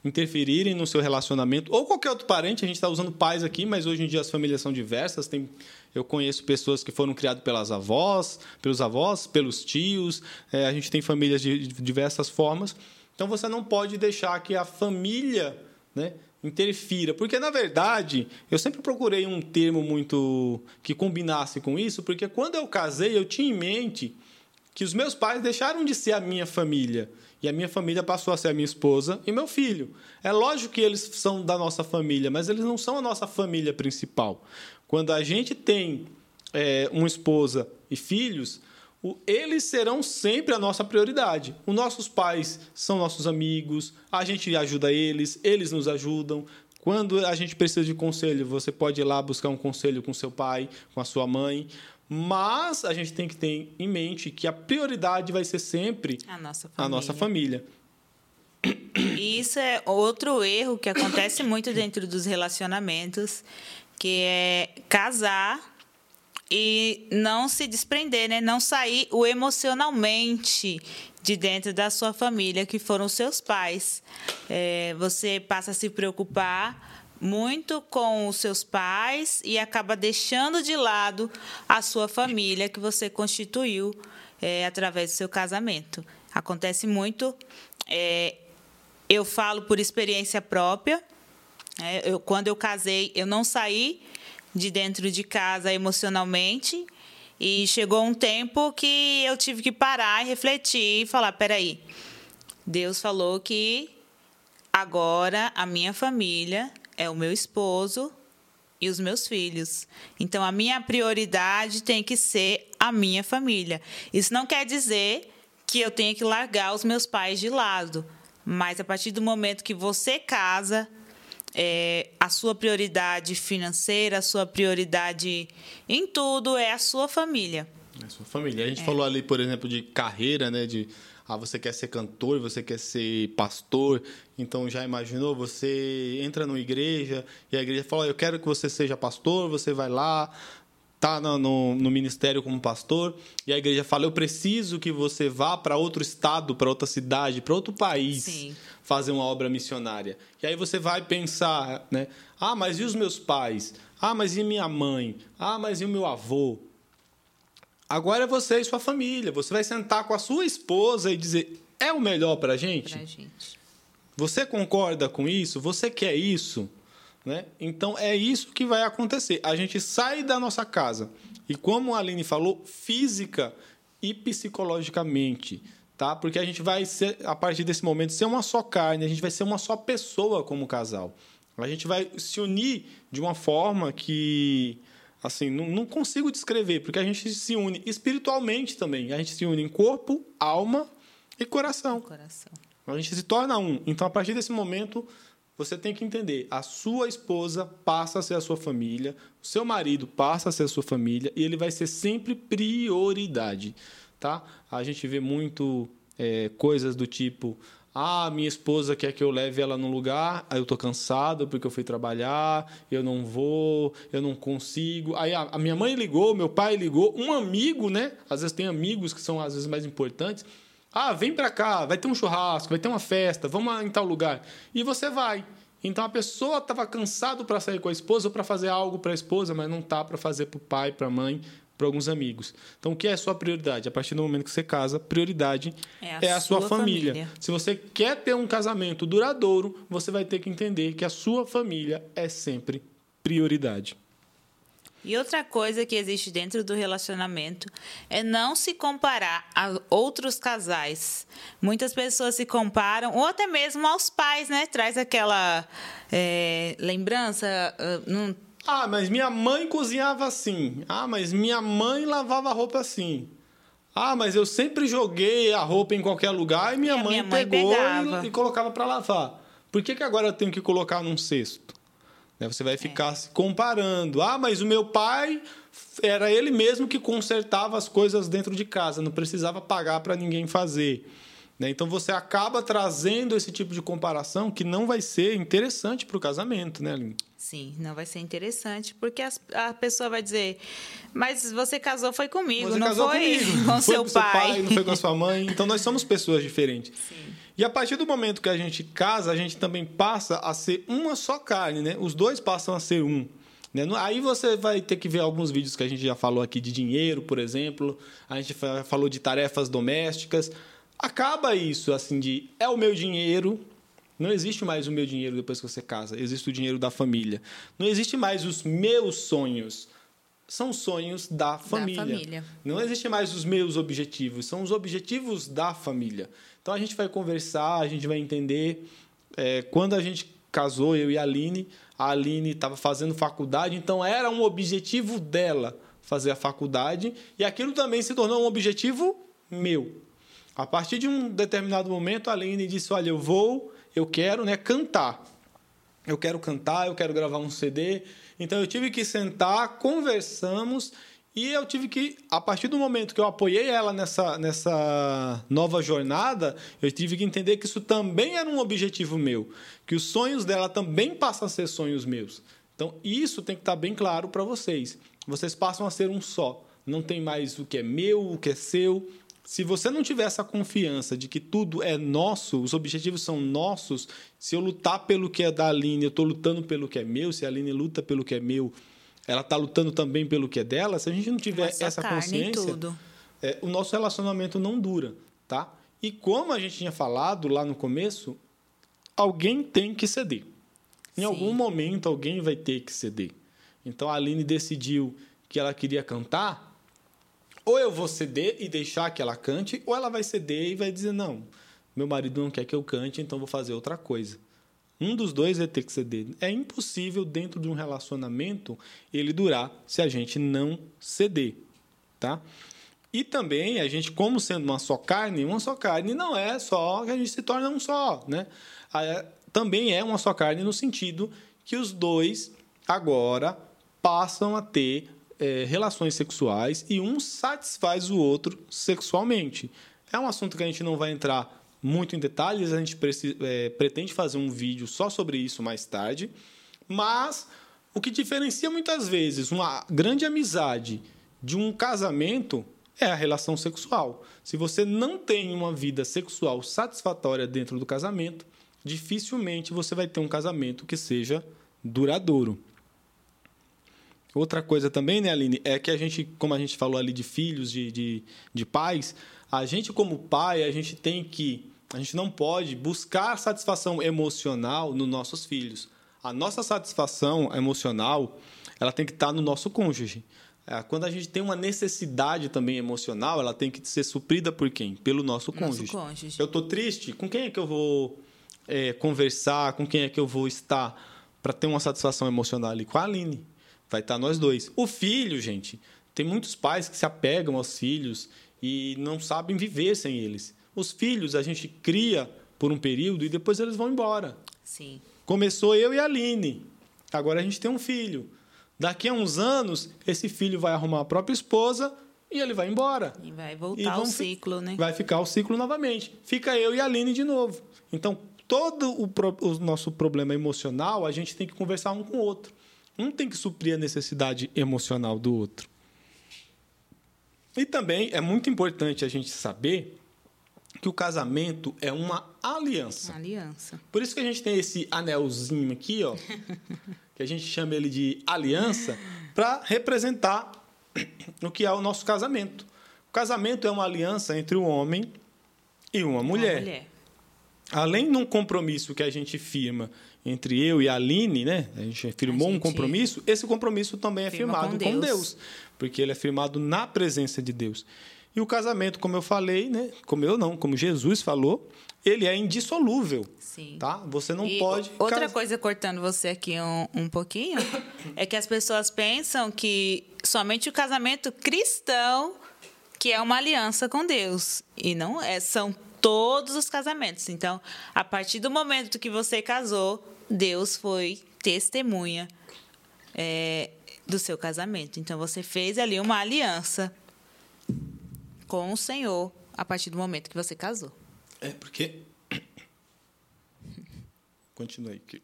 interferirem no seu relacionamento ou qualquer outro parente. A gente está usando pais aqui, mas hoje em dia as famílias são diversas. Tem, eu conheço pessoas que foram criadas pelas avós, pelos avós, pelos tios. É, a gente tem famílias de, diversas formas. Então você não pode deixar que a família, né, interfira. Porque, na verdade, eu sempre procurei um termo muito que combinasse com isso, porque quando eu casei, eu tinha em mente que os meus pais deixaram de ser a minha família. E a minha família passou a ser a minha esposa e meu filho. É lógico que eles são da nossa família, mas eles não são a nossa família principal. Quando a gente tem é, uma esposa e filhos, eles serão sempre a nossa prioridade. Os nossos pais são nossos amigos, a gente ajuda eles, eles nos ajudam. Quando a gente precisa de conselho, você pode ir lá buscar um conselho com seu pai, com a sua mãe. Mas a gente tem que ter em mente que a prioridade vai ser sempre a nossa família. A nossa família. E isso é outro erro que acontece muito dentro dos relacionamentos, que é casar e não se desprender, né? Não sair o emocionalmente de dentro da sua família, que foram seus pais. É, você passa a se preocupar muito com os seus pais e acaba deixando de lado a sua família que você constituiu é, através do seu casamento. Acontece muito. É, eu falo por experiência própria. É, eu, quando eu casei, eu não saí de dentro de casa emocionalmente. E chegou um tempo que eu tive que parar e refletir e falar: peraí, Deus falou que agora a minha família é o meu esposo e os meus filhos. Então a minha prioridade tem que ser a minha família. Isso não quer dizer que eu tenha que largar os meus pais de lado, mas a partir do momento que você casa, é, a sua prioridade financeira, a sua prioridade em tudo é a sua família. É a sua família. A gente é. falou ali, por exemplo, de carreira, né? De ah, você quer ser cantor, você quer ser pastor, então já imaginou? Você entra numa igreja e a igreja fala: Eu quero que você seja pastor, você vai lá, tá no, no, no, ministério como pastor e a igreja fala: eu preciso que você vá para outro estado, para outra cidade, para outro país Sim. fazer uma obra missionária. E aí você vai pensar, né? Ah, mas e os meus pais? Ah, mas e minha mãe? Ah, mas e o meu avô? Agora é você e sua família. Você vai sentar com a sua esposa e dizer: é o melhor para a gente? Pra gente. Você concorda com isso? Você quer isso? Né? Então é isso que vai acontecer. A gente sai da nossa casa e, como a Aline falou, física e psicologicamente, tá? Porque a gente vai ser, a partir desse momento, ser uma só carne, a gente vai ser uma só pessoa como casal. A gente vai se unir de uma forma que, assim, não, não consigo descrever, porque a gente se une espiritualmente também. A gente se une em corpo, alma e coração. coração. A gente se torna um. Então, a partir desse momento, você tem que entender, a sua esposa passa a ser a sua família, o seu marido passa a ser a sua família e ele vai ser sempre prioridade, tá? A gente vê muito é, coisas do tipo, ah, minha esposa quer que eu leve ela num lugar, aí eu tô cansado porque eu fui trabalhar, eu não vou, eu não consigo. Aí a, minha mãe ligou, meu pai ligou, um amigo, né? Às vezes tem amigos que são às vezes mais importantes Ah, vem para cá, vai ter um churrasco, vai ter uma festa, vamos em tal lugar. E você vai. Então a pessoa estava cansado para sair com a esposa ou para fazer algo para a esposa, mas não tá para fazer para o pai, para a mãe, para alguns amigos. Então o que é a sua prioridade? A partir do momento que você casa, prioridade é a, é a sua, sua família. família. Se você quer ter um casamento duradouro, você vai ter que entender que a sua família é sempre prioridade. E outra coisa que existe dentro do relacionamento é não se comparar a outros casais. Muitas pessoas se comparam, ou até mesmo aos pais, né? Traz aquela é, lembrança. Num... Ah, mas minha mãe cozinhava assim. Ah, mas minha mãe lavava roupa assim. Ah, mas eu sempre joguei a roupa em qualquer lugar e minha, e mãe, minha mãe pegou e, e, colocava para lavar. Por que, que agora eu tenho que colocar num cesto? Né? Você vai ficar é. se comparando. Ah, mas o meu pai era ele mesmo que consertava as coisas dentro de casa, não precisava pagar para ninguém fazer. Né? Então você acaba trazendo esse tipo de comparação que não vai ser interessante para o casamento, né, Aline? Sim, não vai ser interessante, porque a pessoa vai dizer, mas você casou foi comigo, você não foi comigo. com foi seu, com pai. seu pai. Não foi com a sua mãe. Então nós somos pessoas diferentes. Sim. E a partir do momento que a gente casa, a gente também passa a ser uma só carne, né? Os dois passam a ser um. Né? Aí você vai ter que ver alguns vídeos que a gente já falou aqui de dinheiro, por exemplo. A gente falou de tarefas domésticas. Acaba isso, assim, de é o meu dinheiro. Não existe mais o meu dinheiro depois que você casa. Existe o dinheiro da família. Não existe mais os meus sonhos são sonhos da família. da família. Não existe mais os meus objetivos, são os objetivos da família. Então a gente vai conversar, a gente vai entender. É, quando a gente casou, eu e a Aline, a Aline estava fazendo faculdade, então era um objetivo dela fazer a faculdade, e aquilo também se tornou um objetivo meu. A partir de um determinado momento, a Aline disse: Olha, eu vou, eu quero né, cantar. Eu quero cantar, eu quero gravar um CD. Então eu tive que sentar, conversamos e eu tive que, a partir do momento que eu apoiei ela nessa, nessa nova jornada, eu tive que entender que isso também era um objetivo meu, que os sonhos dela também passam a ser sonhos meus. Então, isso tem que estar bem claro para vocês. Vocês passam a ser um só. Não tem mais o que é meu, o que é seu. Se você não tiver essa confiança de que tudo é nosso, os objetivos são nossos, se eu lutar pelo que é da Aline, eu estou lutando pelo que é meu, se a Aline luta pelo que é meu, ela está lutando também pelo que é dela, se a gente não tiver Nossa essa consciência, é, o nosso relacionamento não dura, tá? E como a gente tinha falado lá no começo, alguém tem que ceder. Em Sim. algum momento alguém vai ter que ceder. Então a Aline decidiu que ela queria cantar, ou eu vou ceder e deixar que ela cante, ou ela vai ceder e vai dizer não, meu marido não quer que eu cante, então vou fazer outra coisa. Um dos dois vai ter que ceder. É impossível dentro de um relacionamento ele durar se a gente não ceder, tá? E também a gente, como sendo uma só carne, uma só carne não é só que a gente se torna um só, né? Também é uma só carne no sentido que os dois agora passam a ter é, relações sexuais e um satisfaz o outro sexualmente. É um assunto que a gente não vai entrar muito em detalhes, a gente é, pretende fazer um vídeo só sobre isso mais tarde. Mas o que diferencia muitas vezes uma grande amizade de um casamento é a relação sexual. Se você não tem uma vida sexual satisfatória dentro do casamento, dificilmente você vai ter um casamento que seja duradouro. Outra coisa também, né, Aline, é que a gente, como a gente falou ali de filhos, de, de, de pais, a gente como pai, a gente tem que a gente não pode buscar satisfação emocional nos nossos filhos. A nossa satisfação emocional ela tem que estar no nosso cônjuge. É, quando a gente tem uma necessidade também emocional, ela tem que ser suprida por quem? Pelo nosso cônjuge. Nosso cônjuge. Eu estou triste, com quem é que eu vou é, conversar? Com quem é que eu vou estar para ter uma satisfação emocional ali? Com a Aline. Vai estar nós dois. O filho, gente, tem muitos pais que se apegam aos filhos e não sabem viver sem eles. Os filhos a gente cria por um período e depois eles vão embora. Sim. Começou eu e a Aline. Agora a gente tem um filho. Daqui a uns anos, esse filho vai arrumar a própria esposa e ele vai embora. E vai voltar o ciclo, né? Vai ficar o ciclo novamente. Fica eu e a Aline de novo. Então, todo o, pro, o nosso problema emocional, a gente tem que conversar um com o outro. Um tem que suprir a necessidade emocional do outro. E também é muito importante a gente saber que o casamento é uma aliança. Uma aliança. Por isso que a gente tem esse anelzinho aqui, ó, que a gente chama ele de aliança, para representar o que é o nosso casamento. O casamento é uma aliança entre o homem e uma mulher. Uma mulher. Além de um compromisso que a gente firma entre eu e a Aline, né? A gente firmou a gente um compromisso, esse compromisso também é firmado com Deus. com Deus, porque ele é firmado na presença de Deus. E o casamento, como eu falei, né? Como eu não, como Jesus falou, ele é indissolúvel. Sim. Tá? Você não e pode. Outra cas... coisa, cortando você aqui um, um pouquinho, é que as pessoas pensam que somente o casamento cristão que é uma aliança com Deus. E não é, são todos os casamentos. Então, a partir do momento que você casou, Deus foi testemunha é, do seu casamento. Então, você fez ali uma aliança com o Senhor a partir do momento que você casou. É, porque. Continue aqui.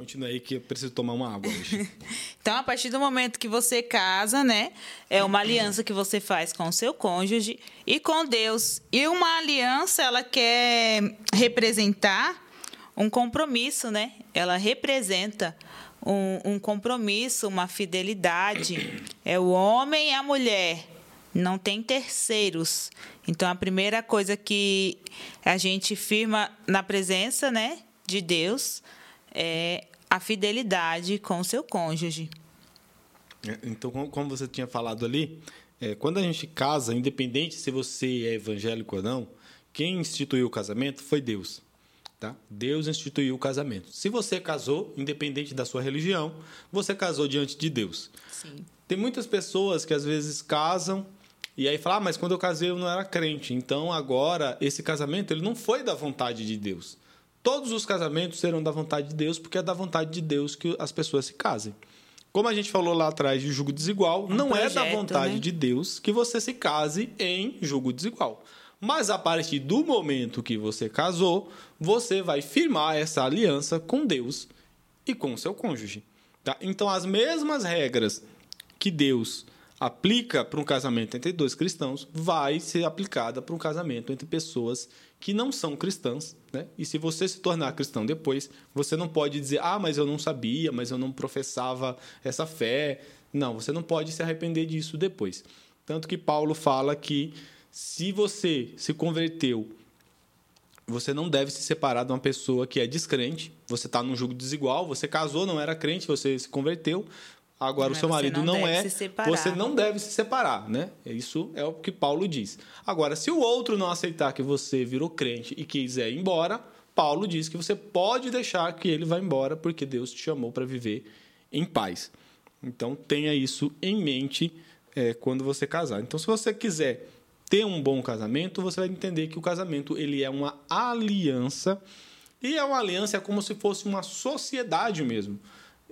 Continue aí que eu preciso tomar uma água hoje. então, a partir do momento que você casa, né? É uma aliança que você faz com o seu cônjuge e com Deus. E uma aliança, ela quer representar um compromisso, né? Ela representa um, um compromisso, uma fidelidade. É o homem e a mulher não tem terceiros. Então a primeira coisa que a gente firma na presença, né, de Deus é a fidelidade com o seu cônjuge. É, então, como você tinha falado ali, é, quando a gente casa, independente se você é evangélico ou não, quem instituiu o casamento foi Deus. Tá? Deus instituiu o casamento. Se você casou, independente da sua religião, você casou diante de Deus. Sim. Tem muitas pessoas que às vezes casam e aí fala, ah, mas quando eu casei eu não era crente. Então agora esse casamento ele não foi da vontade de Deus. Todos os casamentos serão da vontade de Deus, porque é da vontade de Deus que as pessoas se casem. Como a gente falou lá atrás de julgo desigual, um não projeto, é da vontade né? de Deus que você se case em julgo desigual. Mas a partir do momento que você casou, você vai firmar essa aliança com Deus e com seu cônjuge. Tá? Então, as mesmas regras que Deus aplica para um casamento entre dois cristãos vai ser aplicada para um casamento entre pessoas que não são cristãs, né? E se você se tornar cristão depois, você não pode dizer: "Ah, mas eu não sabia, mas eu não professava essa fé". Não, você não pode se arrepender disso depois. Tanto que Paulo fala que se você se converteu, você não deve se separar de uma pessoa que é descrente. Você está num jogo desigual, você casou, não era crente, você se converteu, Agora, Mas o seu marido não, não é. Você não deve se separar, né? Isso é o que Paulo diz. Agora, se o outro não aceitar que você virou crente e quiser ir embora, Paulo diz que você pode deixar que ele vá embora, porque Deus te chamou para viver em paz. Então, tenha isso em mente é, quando você casar. Então, se você quiser ter um bom casamento, você vai entender que o casamento ele é uma aliança. E é uma aliança como se fosse uma sociedade mesmo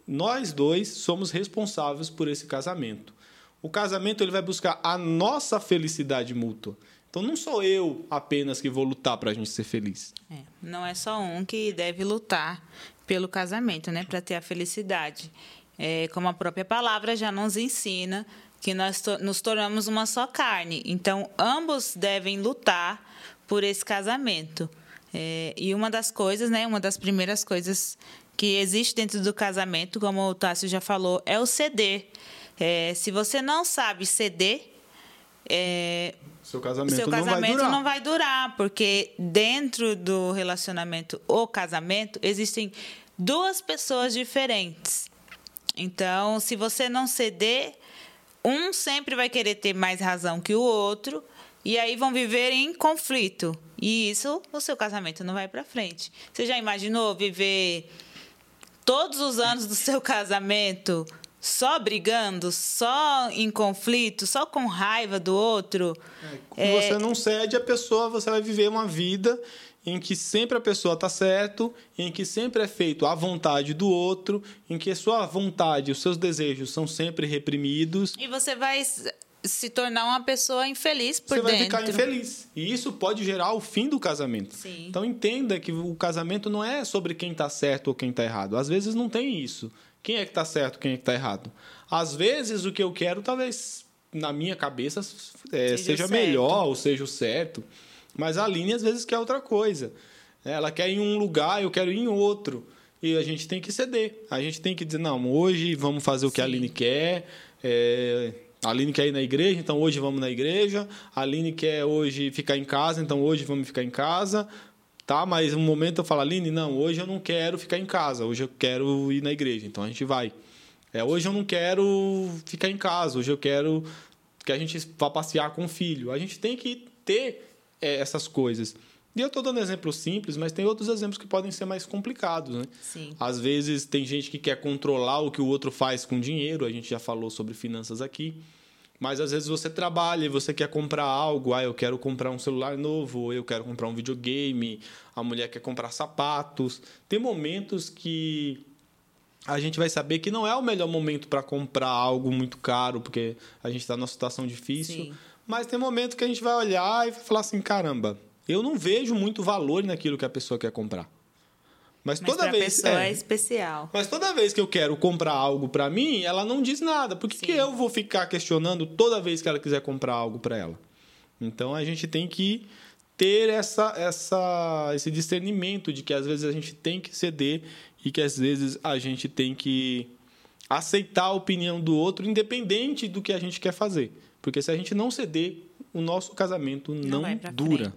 nós dois somos responsáveis por esse casamento. O casamento ele vai buscar a nossa felicidade mútua. Então não sou eu apenas que vou lutar para a gente ser feliz. É, não é só um que deve lutar pelo casamento, né, para ter a felicidade. É, como a própria palavra já nos ensina que nós to nos tornamos uma só carne. Então ambos devem lutar por esse casamento. É, e uma das coisas, né, uma das primeiras coisas que existe dentro do casamento, como o Tássio já falou, é o ceder. É, se você não sabe ceder, é, seu casamento, seu casamento não, vai não vai durar, porque dentro do relacionamento ou casamento existem duas pessoas diferentes. Então, se você não ceder, um sempre vai querer ter mais razão que o outro e aí vão viver em conflito. E isso, o seu casamento não vai para frente. Você já imaginou viver todos os anos do seu casamento só brigando, só em conflito, só com raiva do outro. É, é... você não cede a pessoa, você vai viver uma vida em que sempre a pessoa está certo, em que sempre é feito à vontade do outro, em que a sua vontade, os seus desejos são sempre reprimidos. E você vai se tornar uma pessoa infeliz por Você vai dentro. ficar infeliz. E isso pode gerar o fim do casamento. Sim. Então entenda que o casamento não é sobre quem está certo ou quem está errado. Às vezes não tem isso. Quem é que está certo, quem é que está errado? Às vezes o que eu quero, talvez na minha cabeça, é, seja, seja melhor ou seja o certo. Mas a Aline às vezes quer outra coisa. Ela quer ir em um lugar, eu quero ir em outro. E a gente tem que ceder. A gente tem que dizer, não, hoje vamos fazer o que Sim. a Aline quer. É, a Aline quer ir na igreja, então hoje vamos na igreja. A Aline quer hoje ficar em casa, então hoje vamos ficar em casa. Tá, mas um momento eu falo, Aline, não, hoje eu não quero ficar em casa, hoje eu quero ir na igreja, então a gente vai. É, hoje eu não quero ficar em casa, hoje eu quero que a gente vá passear com o filho. A gente tem que ter é, essas coisas. E eu estou dando exemplos simples, mas tem outros exemplos que podem ser mais complicados, né? Sim. Às vezes tem gente que quer controlar o que o outro faz com dinheiro, a gente já falou sobre finanças aqui. Mas às vezes você trabalha e você quer comprar algo, ah, eu quero comprar um celular novo, eu quero comprar um videogame, a mulher quer comprar sapatos. Tem momentos que a gente vai saber que não é o melhor momento para comprar algo muito caro, porque a gente está numa situação difícil. Sim. Mas tem momento que a gente vai olhar e vai falar assim, caramba, eu não vejo muito valor naquilo que a pessoa quer comprar. Mas, mas toda vez pessoa é, é, especial. Mas toda vez que eu quero comprar algo para mim, ela não diz nada. Por que, que eu vou ficar questionando toda vez que ela quiser comprar algo para ela? Então a gente tem que ter essa, essa, esse discernimento de que às vezes a gente tem que ceder e que às vezes a gente tem que aceitar a opinião do outro, independente do que a gente quer fazer. Porque se a gente não ceder, o nosso casamento não, não dura.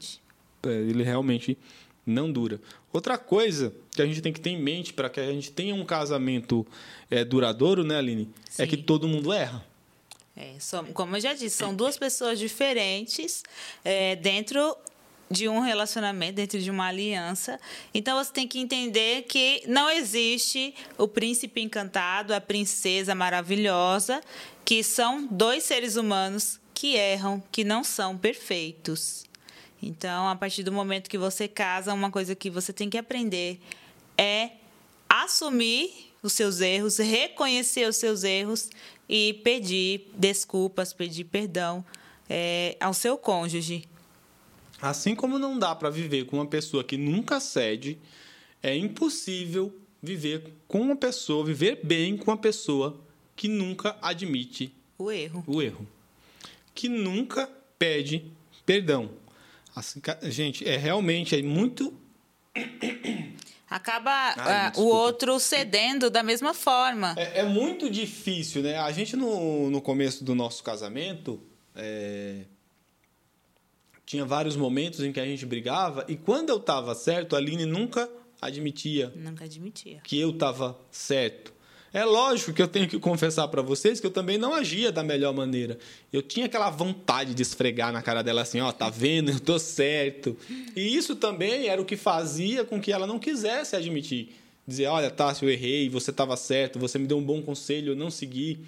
É, ele realmente não dura. Outra coisa que a gente tem que ter em mente para que a gente tenha um casamento é, duradouro, né, Aline? Sim. É que todo mundo erra. É, como eu já disse, são duas pessoas diferentes é, dentro de um relacionamento, dentro de uma aliança. Então você tem que entender que não existe o príncipe encantado, a princesa maravilhosa, que são dois seres humanos que erram, que não são perfeitos. Então, a partir do momento que você casa, uma coisa que você tem que aprender é assumir os seus erros, reconhecer os seus erros e pedir desculpas, pedir perdão é, ao seu cônjuge. Assim como não dá para viver com uma pessoa que nunca cede, é impossível viver com uma pessoa, viver bem com uma pessoa que nunca admite o erro. O erro. Que nunca pede perdão. Assim, gente, é realmente é muito. Acaba Ai, uh, o outro cedendo da mesma forma. É, é, muito difícil, né? A gente, no, no começo do nosso casamento, é... tinha vários momentos em que a gente brigava, e quando eu estava certo, a Aline nunca admitia. Nunca admitia. Que eu estava certo. É lógico que eu tenho que confessar para vocês que eu também não agia da melhor maneira. Eu tinha aquela vontade de esfregar na cara dela assim, ó, oh, tá vendo? Eu tô certo. E isso também era o que fazia com que ela não quisesse admitir. Dizer, olha, Tássio, eu errei, você estava certo, você me deu um bom conselho, eu não segui,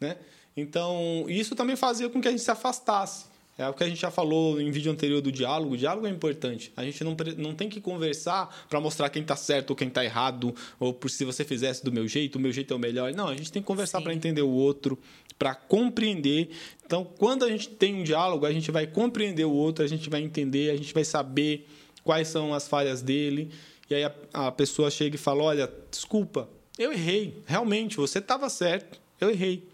né? Então, isso também fazia com que a gente se afastasse. É o que a gente já falou em vídeo anterior do diálogo. O diálogo é importante. A gente não, não tem que conversar para mostrar quem está certo ou quem está errado, ou por se você fizesse do meu jeito, o meu jeito é o melhor. Não, a gente tem que conversar para entender o outro, para compreender. Então, quando a gente tem um diálogo, a gente vai compreender o outro, a gente vai entender, a gente vai saber quais são as falhas dele. E aí a, a pessoa chega e fala: Olha, desculpa, eu errei. Realmente, você estava certo, eu errei.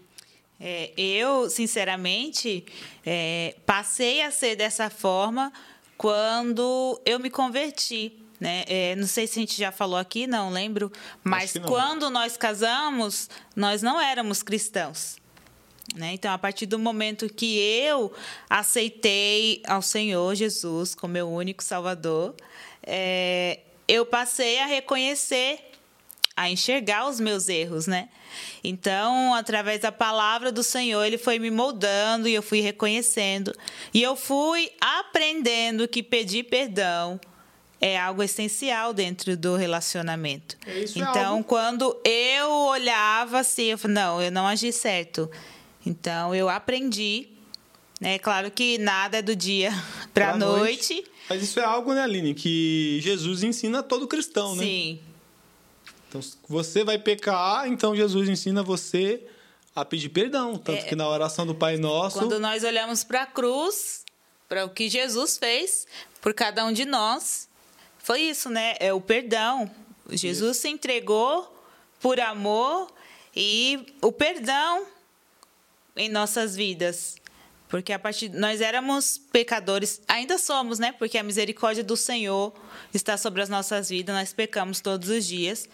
É, eu, sinceramente, é, passei a ser dessa forma quando eu me converti. Né? É, não sei se a gente já falou aqui, não lembro, mas não. quando nós casamos, nós não éramos cristãos. Né? Então, a partir do momento que eu aceitei ao Senhor Jesus como meu único Salvador, é, eu passei a reconhecer a enxergar os meus erros, né? Então, através da palavra do Senhor, ele foi me moldando e eu fui reconhecendo. E eu fui aprendendo que pedir perdão é algo essencial dentro do relacionamento. Isso então, é algo... quando eu olhava assim, eu falei, não, eu não agi certo. Então, eu aprendi. É né? claro que nada é do dia para a noite. noite. Mas isso é algo, né, Aline, que Jesus ensina a todo cristão, né? Sim. Então, você vai pecar, então Jesus ensina você a pedir perdão. Tanto é, que na oração do Pai Nosso. Quando nós olhamos para a cruz, para o que Jesus fez por cada um de nós, foi isso, né? É o perdão. Jesus isso. se entregou por amor e o perdão em nossas vidas. Porque a partir nós éramos pecadores, ainda somos, né? Porque a misericórdia do Senhor está sobre as nossas vidas, nós pecamos todos os dias.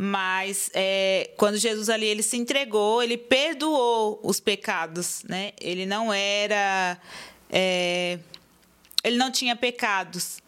Mas é, quando Jesus ali ele se entregou, ele perdoou os pecados, né? Ele não era, é, ele não tinha pecados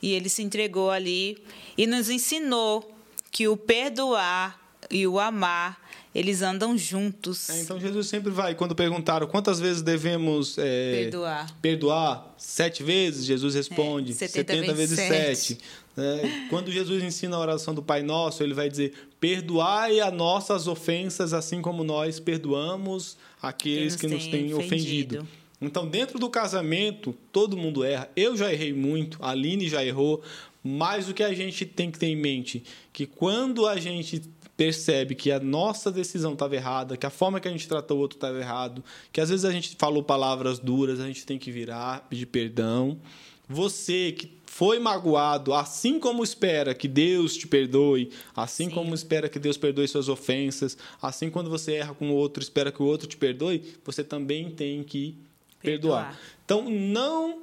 e ele se entregou ali e nos ensinou que o perdoar e o amar eles andam juntos. É, então Jesus sempre vai. Quando perguntaram quantas vezes devemos é, perdoar. perdoar, sete vezes, Jesus responde: é, 70, 70 vezes sete. É, quando Jesus ensina a oração do Pai Nosso, ele vai dizer: Perdoai as nossas ofensas, assim como nós perdoamos aqueles que nos, que nos têm ofendido. ofendido. Então, dentro do casamento, todo mundo erra. Eu já errei muito, a Aline já errou. Mas o que a gente tem que ter em mente que quando a gente percebe que a nossa decisão estava errada, que a forma que a gente tratou o outro estava errado, que às vezes a gente falou palavras duras, a gente tem que virar, pedir perdão. Você que foi magoado, assim como espera que Deus te perdoe, assim Sim. como espera que Deus perdoe suas ofensas, assim quando você erra com o outro, espera que o outro te perdoe, você também tem que perdoar. perdoar. Então não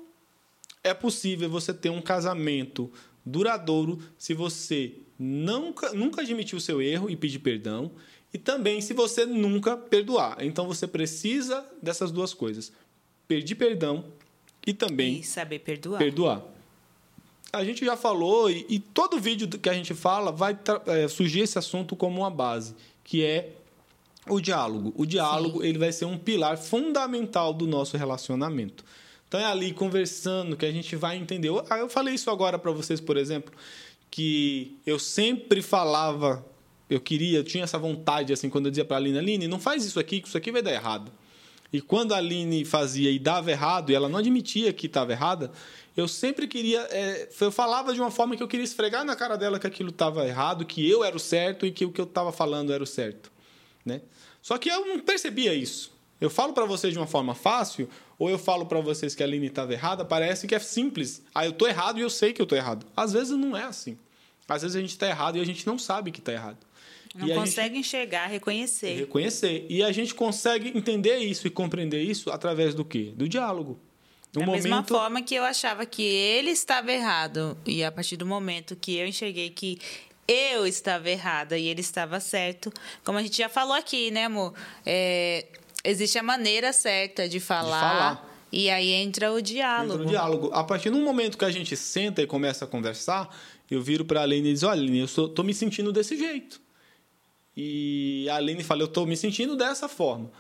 é possível você ter um casamento duradouro se você nunca, nunca admitir o seu erro e pedir perdão, e também se você nunca perdoar. Então você precisa dessas duas coisas: pedir perdão e também e saber perdoar. perdoar. A gente já falou, e, e todo vídeo que a gente fala vai é, surgir esse assunto como uma base, que é o diálogo. O diálogo Sim. ele vai ser um pilar fundamental do nosso relacionamento. Então é ali conversando que a gente vai entender. Eu, eu falei isso agora para vocês, por exemplo que eu sempre falava, eu queria, eu tinha essa vontade, assim, quando eu dizia para a Aline, Aline, não faz isso aqui, que isso aqui vai dar errado. E quando a Aline fazia e dava errado, e ela não admitia que estava errada, eu sempre queria. É, eu falava de uma forma que eu queria esfregar na cara dela que aquilo estava errado, que eu era o certo e que o que eu estava falando era o certo. Né? Só que eu não percebia isso. Eu falo para vocês de uma forma fácil, ou eu falo para vocês que a Aline estava errada, parece que é simples. Ah, eu estou errado e eu sei que eu estou errado. Às vezes não é assim. Às vezes a gente está errado e a gente não sabe que está errado. Não e consegue enxergar, reconhecer. Reconhecer. E a gente consegue entender isso e compreender isso através do quê? Do diálogo. No da momento... mesma forma que eu achava que ele estava errado. E a partir do momento que eu enxerguei que eu estava errada e ele estava certo, como a gente já falou aqui, né, amor? É, Existe a maneira certa de falar. De falar. E aí entra o diálogo. Entra o diálogo. A partir do momento que a gente senta e começa a conversar, eu viro para a Aline e diz: Olha, Aline, eu estou me sentindo desse jeito. E a Aline fala: Eu estou me sentindo dessa forma.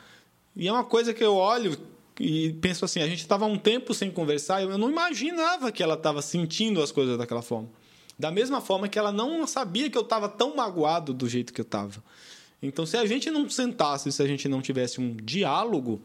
E é uma coisa que eu olho e penso assim: a gente estava um tempo sem conversar, eu não imaginava que ela estava sentindo as coisas daquela forma. Da mesma forma que ela não sabia que eu estava tão magoado do jeito que eu estava. Então, se a gente não sentasse, se a gente não tivesse um diálogo,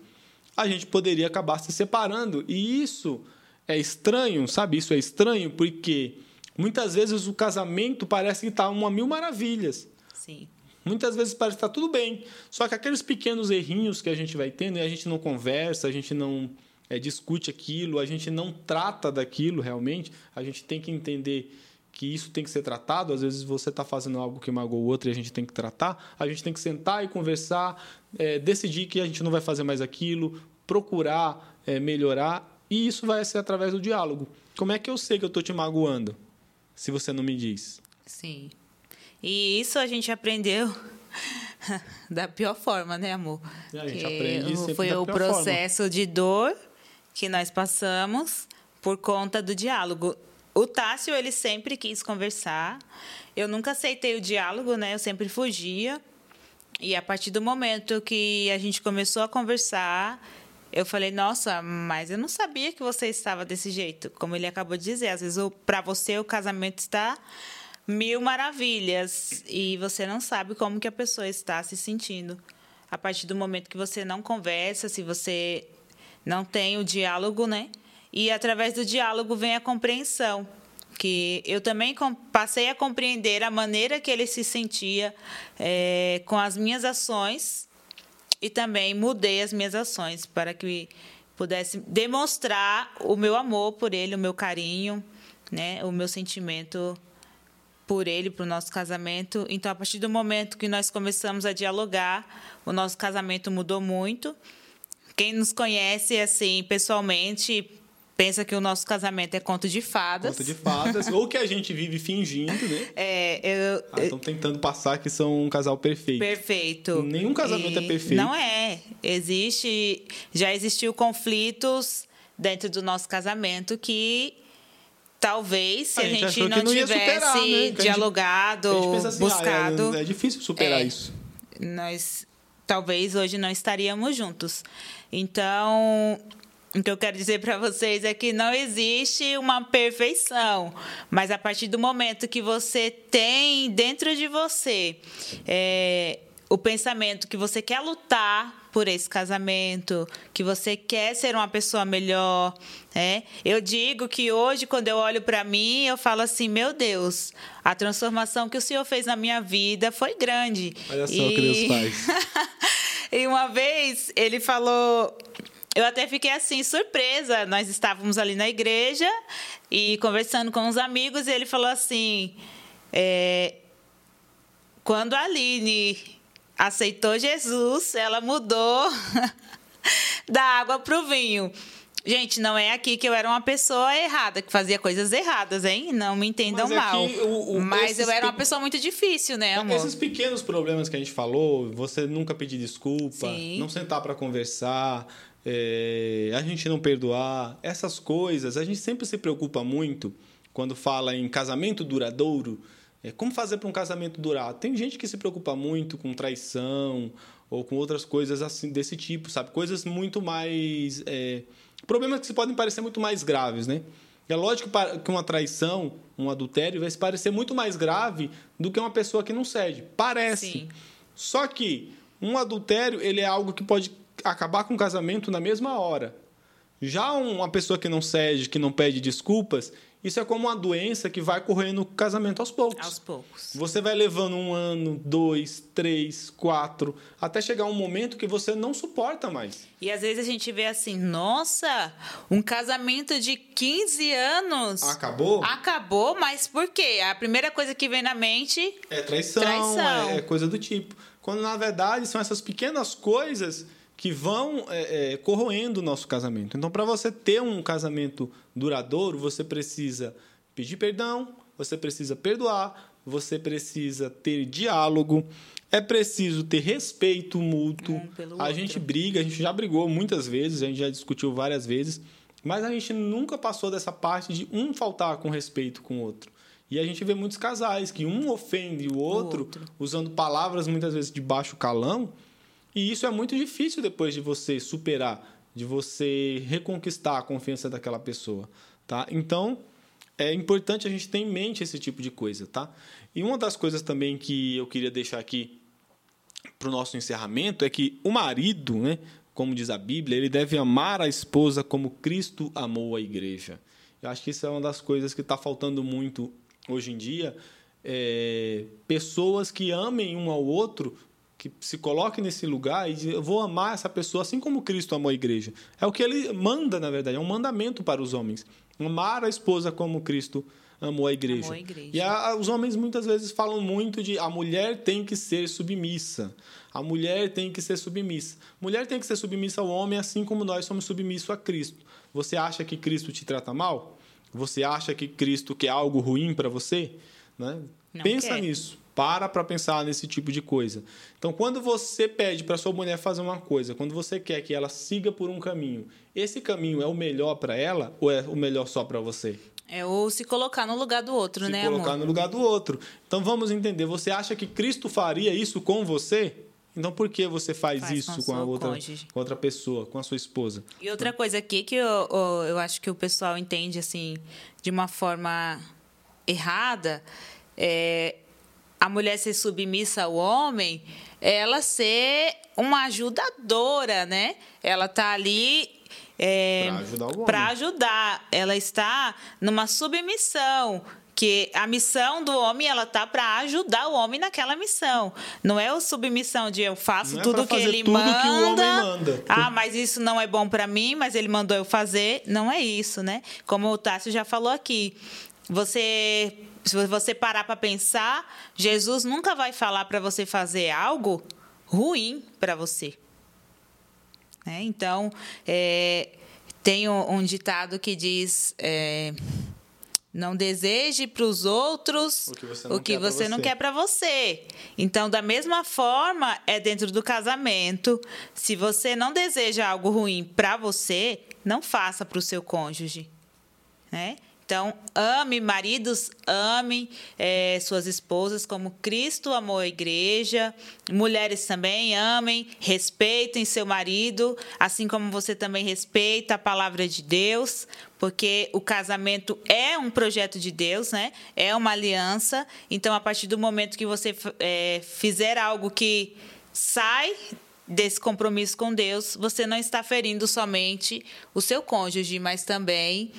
a gente poderia acabar se separando. E isso é estranho, sabe? Isso é estranho porque muitas vezes o casamento parece que está uma mil maravilhas. Sim. Muitas vezes parece que está tudo bem. Só que aqueles pequenos errinhos que a gente vai tendo e a gente não conversa, a gente não é, discute aquilo, a gente não trata daquilo realmente, a gente tem que entender que isso tem que ser tratado. Às vezes você está fazendo algo que magoou o outro e a gente tem que tratar. A gente tem que sentar e conversar, é, decidir que a gente não vai fazer mais aquilo, procurar é, melhorar. E isso vai ser através do diálogo. Como é que eu sei que eu estou te magoando se você não me diz? Sim. E isso a gente aprendeu da pior forma, né, amor? A gente que aprende sempre Foi o processo forma. de dor que nós passamos por conta do diálogo. O Tássio, ele sempre quis conversar. Eu nunca aceitei o diálogo, né? Eu sempre fugia. E a partir do momento que a gente começou a conversar, eu falei, nossa, mas eu não sabia que você estava desse jeito. Como ele acabou de dizer, às vezes para você o casamento está mil maravilhas e você não sabe como que a pessoa está se sentindo. A partir do momento que você não conversa, se você não tem o diálogo, né? E através do diálogo vem a compreensão, que eu também passei a compreender a maneira que ele se sentia é, com as minhas ações e também mudei as minhas ações para que pudesse demonstrar o meu amor por ele, o meu carinho, né, o meu sentimento por ele, para o nosso casamento. Então, a partir do momento que nós começamos a dialogar, o nosso casamento mudou muito quem nos conhece assim pessoalmente pensa que o nosso casamento é conto de fadas. Conto de fadas, ou que a gente vive fingindo, né? É, eu. Ah, estão tentando passar que são um casal perfeito. Perfeito. Nenhum casamento E é perfeito. Não é. Existe. Já existiu conflitos dentro do nosso casamento que. Talvez, se A a gente gente, não não tivesse superar, né? Que a gente- dialogado, A gente assim, buscado, ah, é, é difícil superar É. isso. nós talvez hoje não estaríamos juntos. Então, o que eu quero dizer para vocês é que não existe uma perfeição, mas a partir do momento que você tem dentro de você é, o pensamento que você quer lutar por esse casamento, que você quer ser uma pessoa melhor, é? Eu digo que hoje quando eu olho para mim, eu falo assim, meu Deus, a transformação que o Senhor fez na minha vida foi grande. Olha só o que Deus faz. e uma vez ele falou, eu até fiquei assim surpresa. Nós estávamos ali na igreja e conversando com os amigos e ele falou assim, é, quando a Aline aceitou Jesus, ela mudou da água para o vinho. Gente, não é aqui que eu era uma pessoa errada, que fazia coisas erradas, hein? Não me entendam Mas é mal. o- o- Mas eu era uma pe- pessoa muito difícil, né, amor? Esses pequenos problemas que a gente falou, você nunca pedir desculpa, Sim. não sentar para conversar, é, a gente não perdoar, essas coisas, a gente sempre se preocupa muito quando fala em casamento duradouro. É, como fazer para um casamento durar? Tem gente que se preocupa muito com traição ou com outras coisas assim desse tipo, sabe? Coisas muito mais. é, problemas que se podem parecer muito mais graves, né? É lógico que uma traição, um adultério, vai se parecer muito mais grave do que uma pessoa que não cede. Parece. Sim. Só que um adultério, ele é algo que pode acabar com o casamento na mesma hora. Já uma pessoa que não cede, que não pede desculpas, isso é como uma doença que vai correndo o casamento aos poucos. Aos poucos. Você vai levando um ano, dois, três, quatro, até chegar um momento que você não suporta mais. E às vezes a gente vê assim, nossa, um casamento de 15 anos. Acabou? Acabou, mas por quê? A primeira coisa que vem na mente. É traição, Traição. É, é coisa do tipo. Quando na verdade são essas pequenas coisas que vão é, é, corroendo o nosso casamento. Então, para você ter um casamento duradouro, você precisa pedir perdão, você precisa perdoar, você precisa ter diálogo, é preciso ter respeito mútuo. Um a gente briga, a gente já brigou muitas vezes, a gente já discutiu várias vezes, mas a gente nunca passou dessa parte de um faltar com respeito com o outro. E a gente vê muitos casais que um ofende o outro, outro. usando palavras muitas vezes de baixo calão, e isso é muito difícil depois de você superar, de você reconquistar a confiança daquela pessoa, tá? Então, é importante a gente ter em mente esse tipo de coisa, tá? E uma das coisas também que eu queria deixar aqui para o nosso encerramento é que o marido, né, como diz a Bíblia, ele deve amar a esposa como Cristo amou a igreja. Eu acho que isso é uma das coisas que está faltando muito hoje em dia. É, pessoas que amem um ao outro, que se coloquem nesse lugar e dizem, eu vou amar essa pessoa assim como Cristo amou a igreja. É o que ele manda, na verdade, é um mandamento para os homens. Amar a esposa como Cristo amou a igreja. Amou a igreja. E a- os homens muitas vezes falam muito de a mulher tem que ser submissa. A mulher tem que ser submissa. Mulher tem que ser submissa ao homem assim como nós somos submissos a Cristo. Você acha que Cristo te trata mal? Você acha que Cristo quer algo ruim para você? Né? Não Pensa quer. nisso. Para para pensar nesse tipo de coisa. Então, quando você pede para sua mulher fazer uma coisa, quando você quer que ela siga por um caminho, esse caminho é o melhor para ela ou é o melhor só para você? É ou se colocar no lugar do outro, se né, colocar amor? no lugar do outro. Então vamos entender. Você acha que Cristo faria isso com você? Então por que você faz, Faz isso com a outra, com outra pessoa, com a sua esposa? E outra coisa aqui que eu, eu, eu acho que o pessoal entende assim de uma forma errada é a mulher ser submissa ao homem, ela ser uma ajudadora, né? Ela tá ali é, Pra ajudar o ajudar. Ela está numa submissão. Que a missão do homem, ela tá para ajudar o homem naquela missão. Não é a submissão de eu faço Não é tudo pra que ele tudo manda. que o homem manda. Ah, mas isso não é bom para mim, mas ele mandou eu fazer. Não é isso, né? Como o Tássio já falou aqui. Você, se você parar para pensar, Jesus nunca vai falar para você fazer algo ruim para você. Né? Então, é, tem um, um, ditado que diz. É, não deseje para os outros o que você não o que quer você, você. quer para você. Então, da mesma forma, é dentro do casamento. Se você não deseja algo ruim para você, não faça para o seu cônjuge, né? Então, ame, maridos, amem é, suas esposas como Cristo amou a igreja. Mulheres também amem, respeitem seu marido, assim como você também respeita a palavra de Deus, porque o casamento é um projeto de Deus, né? É uma aliança. Então, a partir do momento que você é, fizer algo que sai desse compromisso com Deus, você não está ferindo somente o seu cônjuge, mas também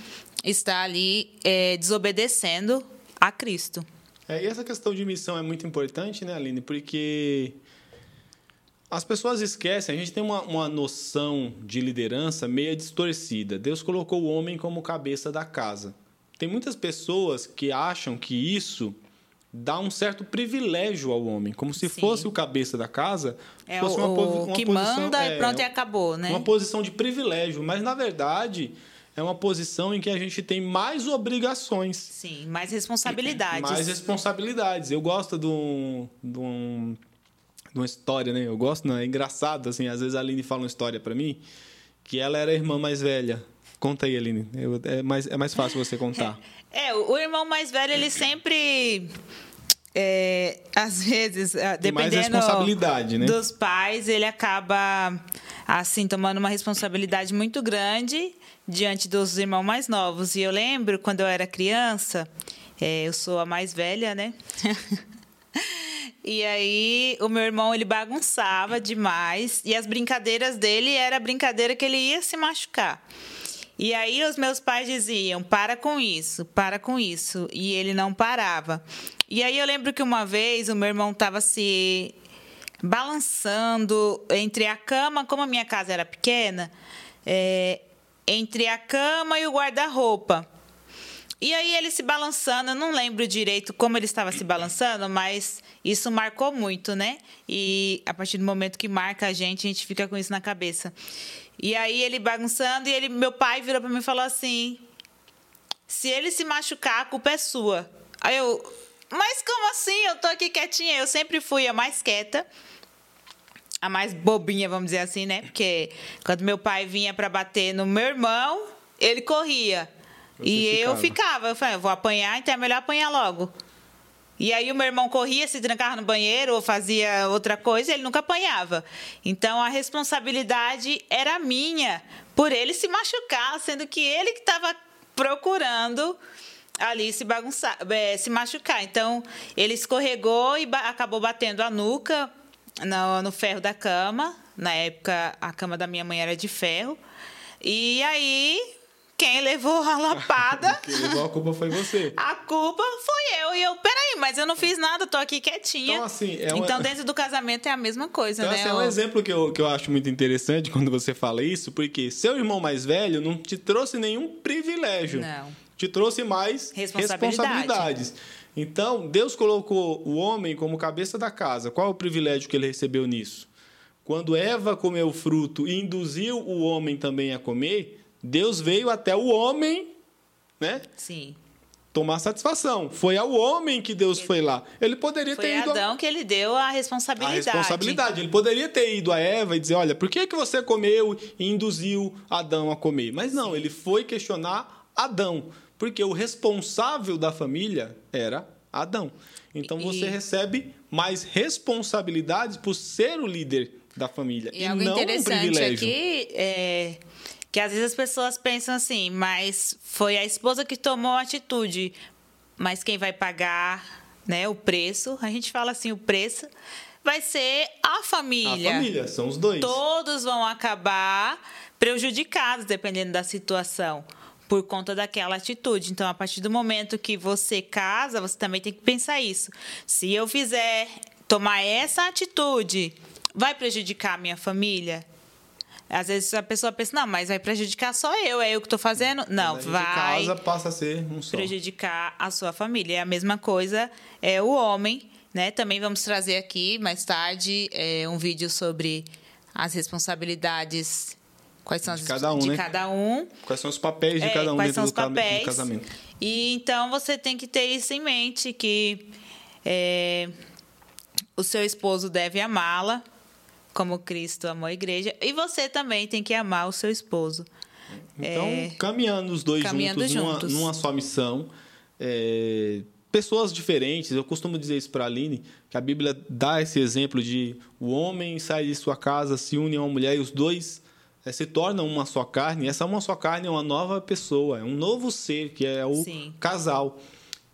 está ali é, desobedecendo a Cristo. É, e essa questão de missão é muito importante, né, Aline? Porque as pessoas esquecem, a gente tem uma, uma noção de liderança meia distorcida. Deus colocou o homem como cabeça da casa. Tem muitas pessoas que acham que isso dá um certo privilégio ao homem, como se Sim. fosse o cabeça da casa, é fosse o, uma, uma que posição, manda é, e pronto e acabou, né? Uma posição de privilégio, mas na verdade é uma posição em que a gente tem mais obrigações. Sim, mais responsabilidades. Mais responsabilidades. Eu gosto de, um, de, um, de uma história, né? Eu gosto, não, é engraçado, assim, às vezes a Aline fala uma história para mim, que ela era a irmã mais velha. Conta aí, Aline. Eu, é, mais, é mais fácil você contar. É, o irmão mais velho, ele sempre... É, às vezes, ah, dependendo né? dos pais, ele acaba assim tomando uma responsabilidade muito grande diante dos irmãos mais novos. E eu lembro quando eu era criança, é, eu sou a mais velha, né? e aí o meu irmão ele bagunçava demais e as brincadeiras dele era brincadeira que ele ia se machucar. E aí os meus pais diziam: "Para com isso, para com isso", e ele não parava. E aí eu lembro que uma vez o meu irmão estava se balançando entre a cama, como a minha casa era pequena, é, entre a cama e o guarda-roupa. E aí ele se balançando, eu não lembro direito como ele estava se balançando, mas isso marcou muito, né? E a partir do momento que marca a gente, a gente fica com isso na cabeça. E aí ele bagunçando e ele, meu pai virou para mim e falou assim: "Se ele se machucar, a culpa é sua". Aí eu: "Mas como assim? Eu tô aqui quietinha". Eu sempre fui a mais quieta a mais bobinha, vamos dizer assim, né? Porque quando meu pai vinha para bater no meu irmão, ele corria. Você e ficava. eu ficava. Eu falei, vou apanhar, então é melhor apanhar logo. E aí o meu irmão corria, se trancava no banheiro ou fazia outra coisa, e ele nunca apanhava. Então a responsabilidade era minha por ele se machucar, sendo que ele que estava procurando ali se bagunçar, é, se machucar. Então ele escorregou e acabou batendo a nuca no, no ferro da cama. Na época, a cama da minha mãe era de ferro. E aí, quem levou a lapada. quem levou a culpa foi você. A culpa foi eu. E eu, peraí, mas eu não fiz nada, tô aqui quietinha. Então, assim. É uma... Então, dentro do casamento é a mesma coisa, então, né? Assim, é um exemplo que eu, que eu acho muito interessante quando você fala isso, porque seu irmão mais velho não te trouxe nenhum privilégio. Não. Te trouxe mais Responsabilidade. responsabilidades. Então, Deus colocou o homem como cabeça da casa. Qual é o privilégio que ele recebeu nisso? Quando Eva comeu o fruto e induziu o homem também a comer, Deus veio até o homem, né? Sim. Tomar satisfação. Foi ao homem que Deus ele, foi lá. Ele poderia ter ido. Foi Adão a... que ele deu a responsabilidade. A responsabilidade. Ele poderia ter ido a Eva e dizer: olha, por que, que você comeu e induziu Adão a comer? Mas não, Sim. ele foi questionar Adão. Porque o responsável da família era Adão. Então você e... recebe mais responsabilidades por ser o líder da família. E, e algo não interessante um privilégio. aqui é que às vezes as pessoas pensam assim, mas foi a esposa que tomou a atitude, mas quem vai pagar né, o preço, a gente fala assim, o preço vai ser a família. A família, são os dois. Todos vão acabar prejudicados, dependendo da situação por conta daquela atitude. Então, a partir do momento que você casa, você também tem que pensar isso. Se eu fizer tomar essa atitude, vai prejudicar a minha família? Às vezes a pessoa pensa, não, mas vai prejudicar só eu, é eu que estou fazendo. Não, vai. casa passa a ser um só. Prejudicar a sua família. É a mesma coisa é o homem, né? Também vamos trazer aqui mais tarde é, um vídeo sobre as responsabilidades quais são De as cada um, de né? cada um Quais são os papéis de é, cada um quais dentro são do, os do papéis. casamento? E então você tem que ter isso em mente que é, o seu esposo deve amá-la como Cristo amou a igreja e você também tem que amar o seu esposo. Então, É, caminhando os dois caminhando juntos, numa, juntos. numa só missão. é, pessoas diferentes, eu costumo dizer isso para a Aline, que a Bíblia dá esse exemplo de o homem sai de sua casa, se une a uma mulher e os dois se tornam uma só carne. Essa uma só carne é uma nova pessoa, é um novo ser, que é o Sim. casal.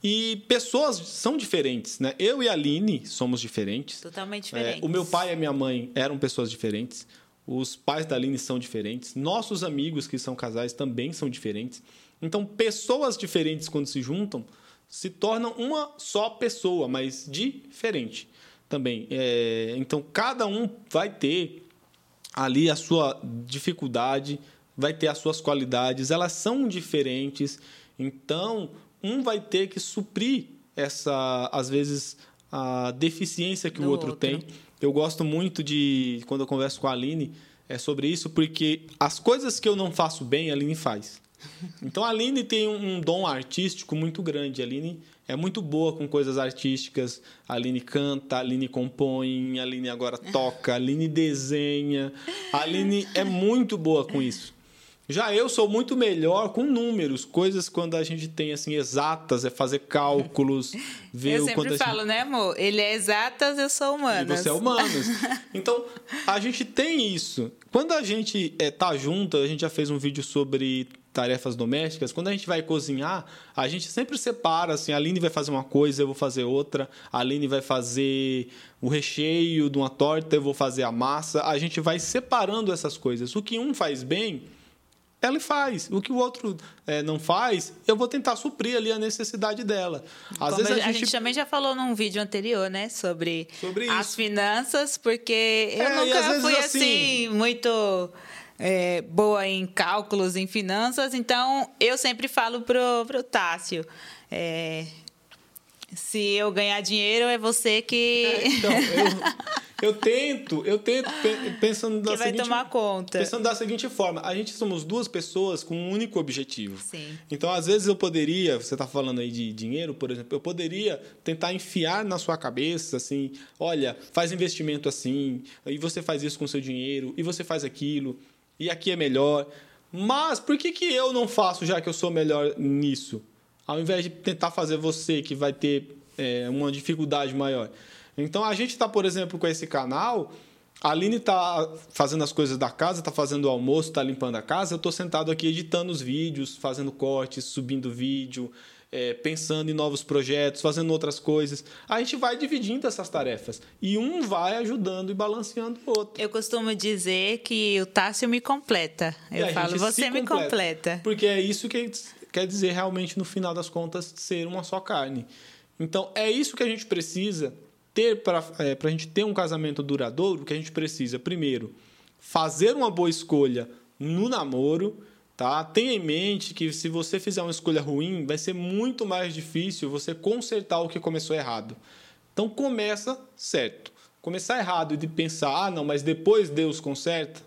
E pessoas são diferentes, né? Eu e a Aline somos diferentes. Totalmente É, diferente. o meu pai e a minha mãe eram pessoas diferentes. Os pais da Aline são diferentes. Nossos amigos que são casais também são diferentes. Então, pessoas diferentes, quando se juntam, se tornam uma só pessoa, mas diferente também. É, então, cada um vai ter ali a sua dificuldade, vai ter as suas qualidades, elas são diferentes. Então, um vai ter que suprir essa, às vezes, a deficiência que Do o outro, outro. tem. Eu gosto muito de, quando eu converso com a Aline, é sobre isso, porque as coisas que eu não faço bem, a Aline faz. Então a Aline tem um um dom artístico muito grande. A Aline é muito boa com coisas artísticas. A Aline canta, a Aline compõe, a Aline agora toca, a Aline desenha. A Aline é muito boa com isso. Já eu sou muito melhor com números, coisas quando a gente tem assim exatas, é fazer cálculos, ver Eu o quanto sempre a gente... falo, né, amor? Ele é exatas, eu sou E humanas. você é humanos. Então, a gente tem isso. Quando a gente é, tá junto, a gente já fez um vídeo sobre tarefas domésticas. Quando a gente vai cozinhar, a gente sempre separa, assim, a Aline vai fazer uma coisa, eu vou fazer outra. A Aline vai fazer o recheio de uma torta, eu vou fazer a massa. A gente vai separando essas coisas. O que um faz bem, ela faz. O que o outro é, não faz, eu vou tentar suprir ali a necessidade dela. Às Como vezes a, gente... também já falou num vídeo anterior, né? Sobre, Sobre as finanças, porque eu É, nunca fui assim- assim, muito é, boa em cálculos, em finanças, então eu sempre falo pro, pro Tássio. é, se eu ganhar dinheiro, é você que, Então, eu, eu tento, eu tento pe- pensando da que vai seguinte, tomar conta. pensando da seguinte forma, a gente somos duas pessoas com um único objetivo. Sim. Então, às vezes eu poderia, você está falando aí de dinheiro, por exemplo, eu poderia tentar enfiar na sua cabeça assim, olha, faz investimento assim, e você faz isso com o seu dinheiro, e você faz aquilo, e aqui é melhor. Mas por que, que eu não faço já que eu sou melhor nisso? Ao invés de tentar fazer você que vai ter é, uma dificuldade maior. Então a gente está, por exemplo, com esse canal. A Aline está fazendo as coisas da casa, está fazendo o almoço, está limpando a casa. Eu estou sentado aqui editando os vídeos, fazendo cortes, subindo vídeo, é, pensando em novos projetos, fazendo outras coisas. A gente vai dividindo essas tarefas. E um vai ajudando e balanceando o outro. Eu costumo dizer que o Tássio me completa. Eu falo, você se me completa. Porque é isso que quer dizer realmente, no final das contas, ser uma só carne. Então, é isso que a gente precisa ter para é, a gente ter um casamento duradouro, que a gente precisa, primeiro, fazer uma boa escolha no namoro, tá? Tenha em mente que se você fizer uma escolha ruim, vai ser muito mais difícil você consertar o que começou errado. Então começa certo. Começar errado e de pensar, ah, não, mas depois Deus conserta,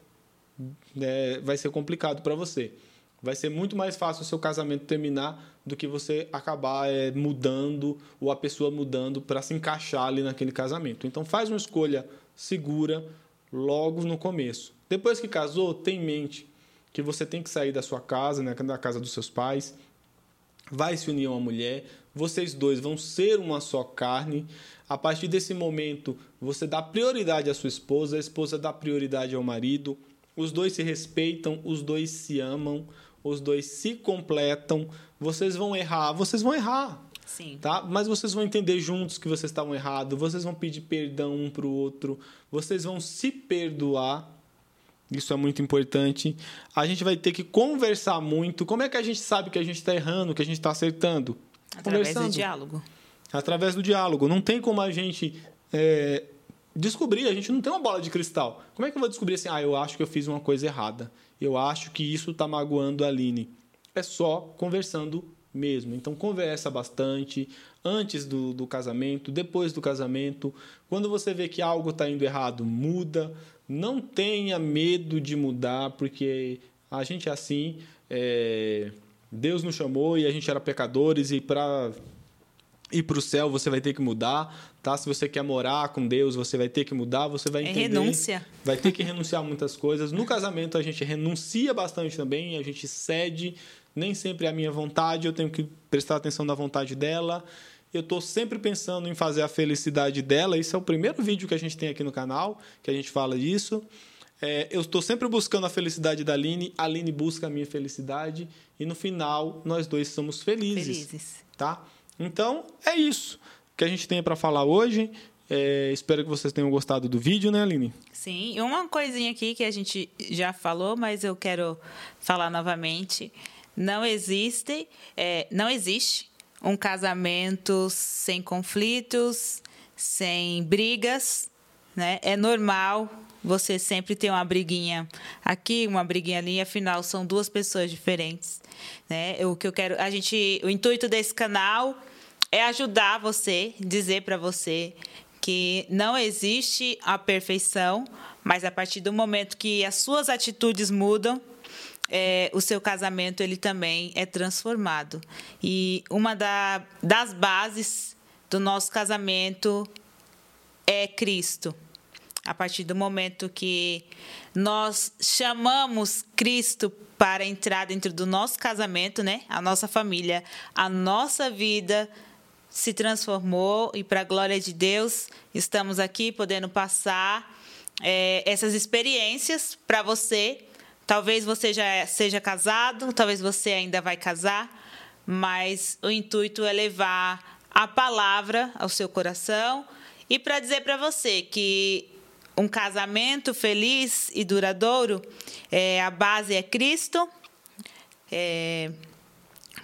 é, vai ser complicado para você. Vai ser muito mais fácil o seu casamento terminar do que você acabar é, mudando ou a pessoa mudando para se encaixar ali naquele casamento. Então faz uma escolha segura logo no começo. Depois que casou, tem em mente que você tem que sair da sua casa, né, da casa dos seus pais, vai se unir a uma mulher, vocês dois vão ser uma só carne. A partir desse momento, você dá prioridade à sua esposa, a esposa dá prioridade ao marido, os dois se respeitam, os dois se amam, os dois se completam. Vocês vão errar, vocês vão errar, Sim. tá? Mas vocês vão entender juntos que vocês estavam errados, vocês vão pedir perdão um para o outro, vocês vão se perdoar. Isso é muito importante. A gente vai ter que conversar muito. Como é que a gente sabe que a gente está errando, que a gente está acertando? Através do diálogo. Através do diálogo. Não tem como a gente é, descobrir, a gente não tem uma bola de cristal. Como é que eu vou descobrir assim, ah, eu acho que eu fiz uma coisa errada. Eu acho que isso está magoando a Aline. É só conversando mesmo. Então conversa bastante antes do, do casamento, depois do casamento. Quando você vê que algo está indo errado, muda. Não tenha medo de mudar, porque a gente é assim. É... Deus nos chamou e a gente era pecadores e para ir para o céu você vai ter que mudar, tá? Se você quer morar com Deus, você vai ter que mudar, você vai é entender. É renúncia. Vai ter que renunciar a muitas coisas. No casamento a gente renuncia bastante também, a gente cede, nem sempre é a minha vontade, eu tenho que prestar atenção na vontade dela. Eu estou sempre pensando em fazer a felicidade dela. Esse é o primeiro vídeo que a gente tem aqui no canal, que a gente fala disso. É, eu estou sempre buscando a felicidade da Aline, a Aline busca a minha felicidade e no final nós dois somos felizes, felizes. tá? Então é isso que a gente tem para falar hoje. É, espero que vocês tenham gostado do vídeo, né, Aline? Sim, e uma coisinha aqui que a gente já falou, mas eu quero falar novamente. Não existe, é, não existe um casamento sem conflitos, sem brigas, né? É normal você sempre ter uma briguinha aqui, uma briguinha ali, afinal são duas pessoas diferentes, né? O que eu quero, a gente, o intuito desse canal é ajudar você, dizer para você que não existe a perfeição, mas a partir do momento que as suas atitudes mudam, é, o seu casamento ele também é transformado. E uma da, das bases do nosso casamento é Cristo. A partir do momento que nós chamamos Cristo para entrar dentro do nosso casamento, né? A nossa família, a nossa vida se transformou e para a glória de Deus estamos aqui podendo passar é, essas experiências para você. Talvez você já seja casado, talvez você ainda vai casar, mas o intuito é levar a palavra ao seu coração e para dizer para você que um casamento feliz e duradouro, é, a base é Cristo. É,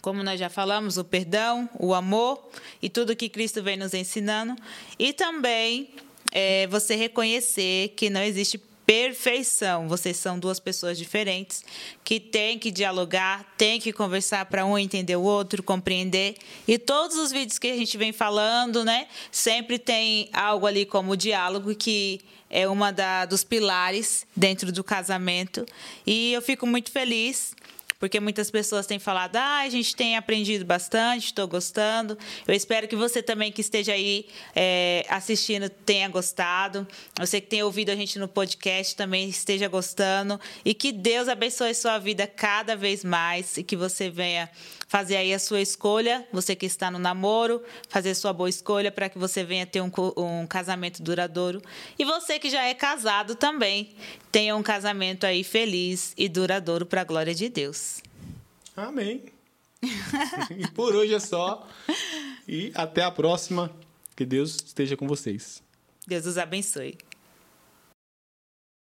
como nós já falamos, o perdão, o amor e tudo que Cristo vem nos ensinando. E também é, você reconhecer que não existe perfeição. Vocês são duas pessoas diferentes que têm que dialogar, têm que conversar para um entender o outro, compreender. E todos os vídeos que a gente vem falando, né, sempre tem algo ali como diálogo que é uma da, dos pilares dentro do casamento. E eu fico muito feliz porque muitas pessoas têm falado, ah, a gente tem aprendido bastante, estou gostando. Eu espero que você também que esteja aí é, assistindo tenha gostado. Você que tem ouvido a gente no podcast também esteja gostando. E que Deus abençoe sua vida cada vez mais e que você venha fazer aí a sua escolha, você que está no namoro, fazer sua boa escolha para que você venha ter um, um casamento duradouro. E você que já é casado também, tenha um casamento aí feliz e duradouro para a glória de Deus. Amém. e por hoje é só. E até a próxima. Que Deus esteja com vocês. Deus os abençoe.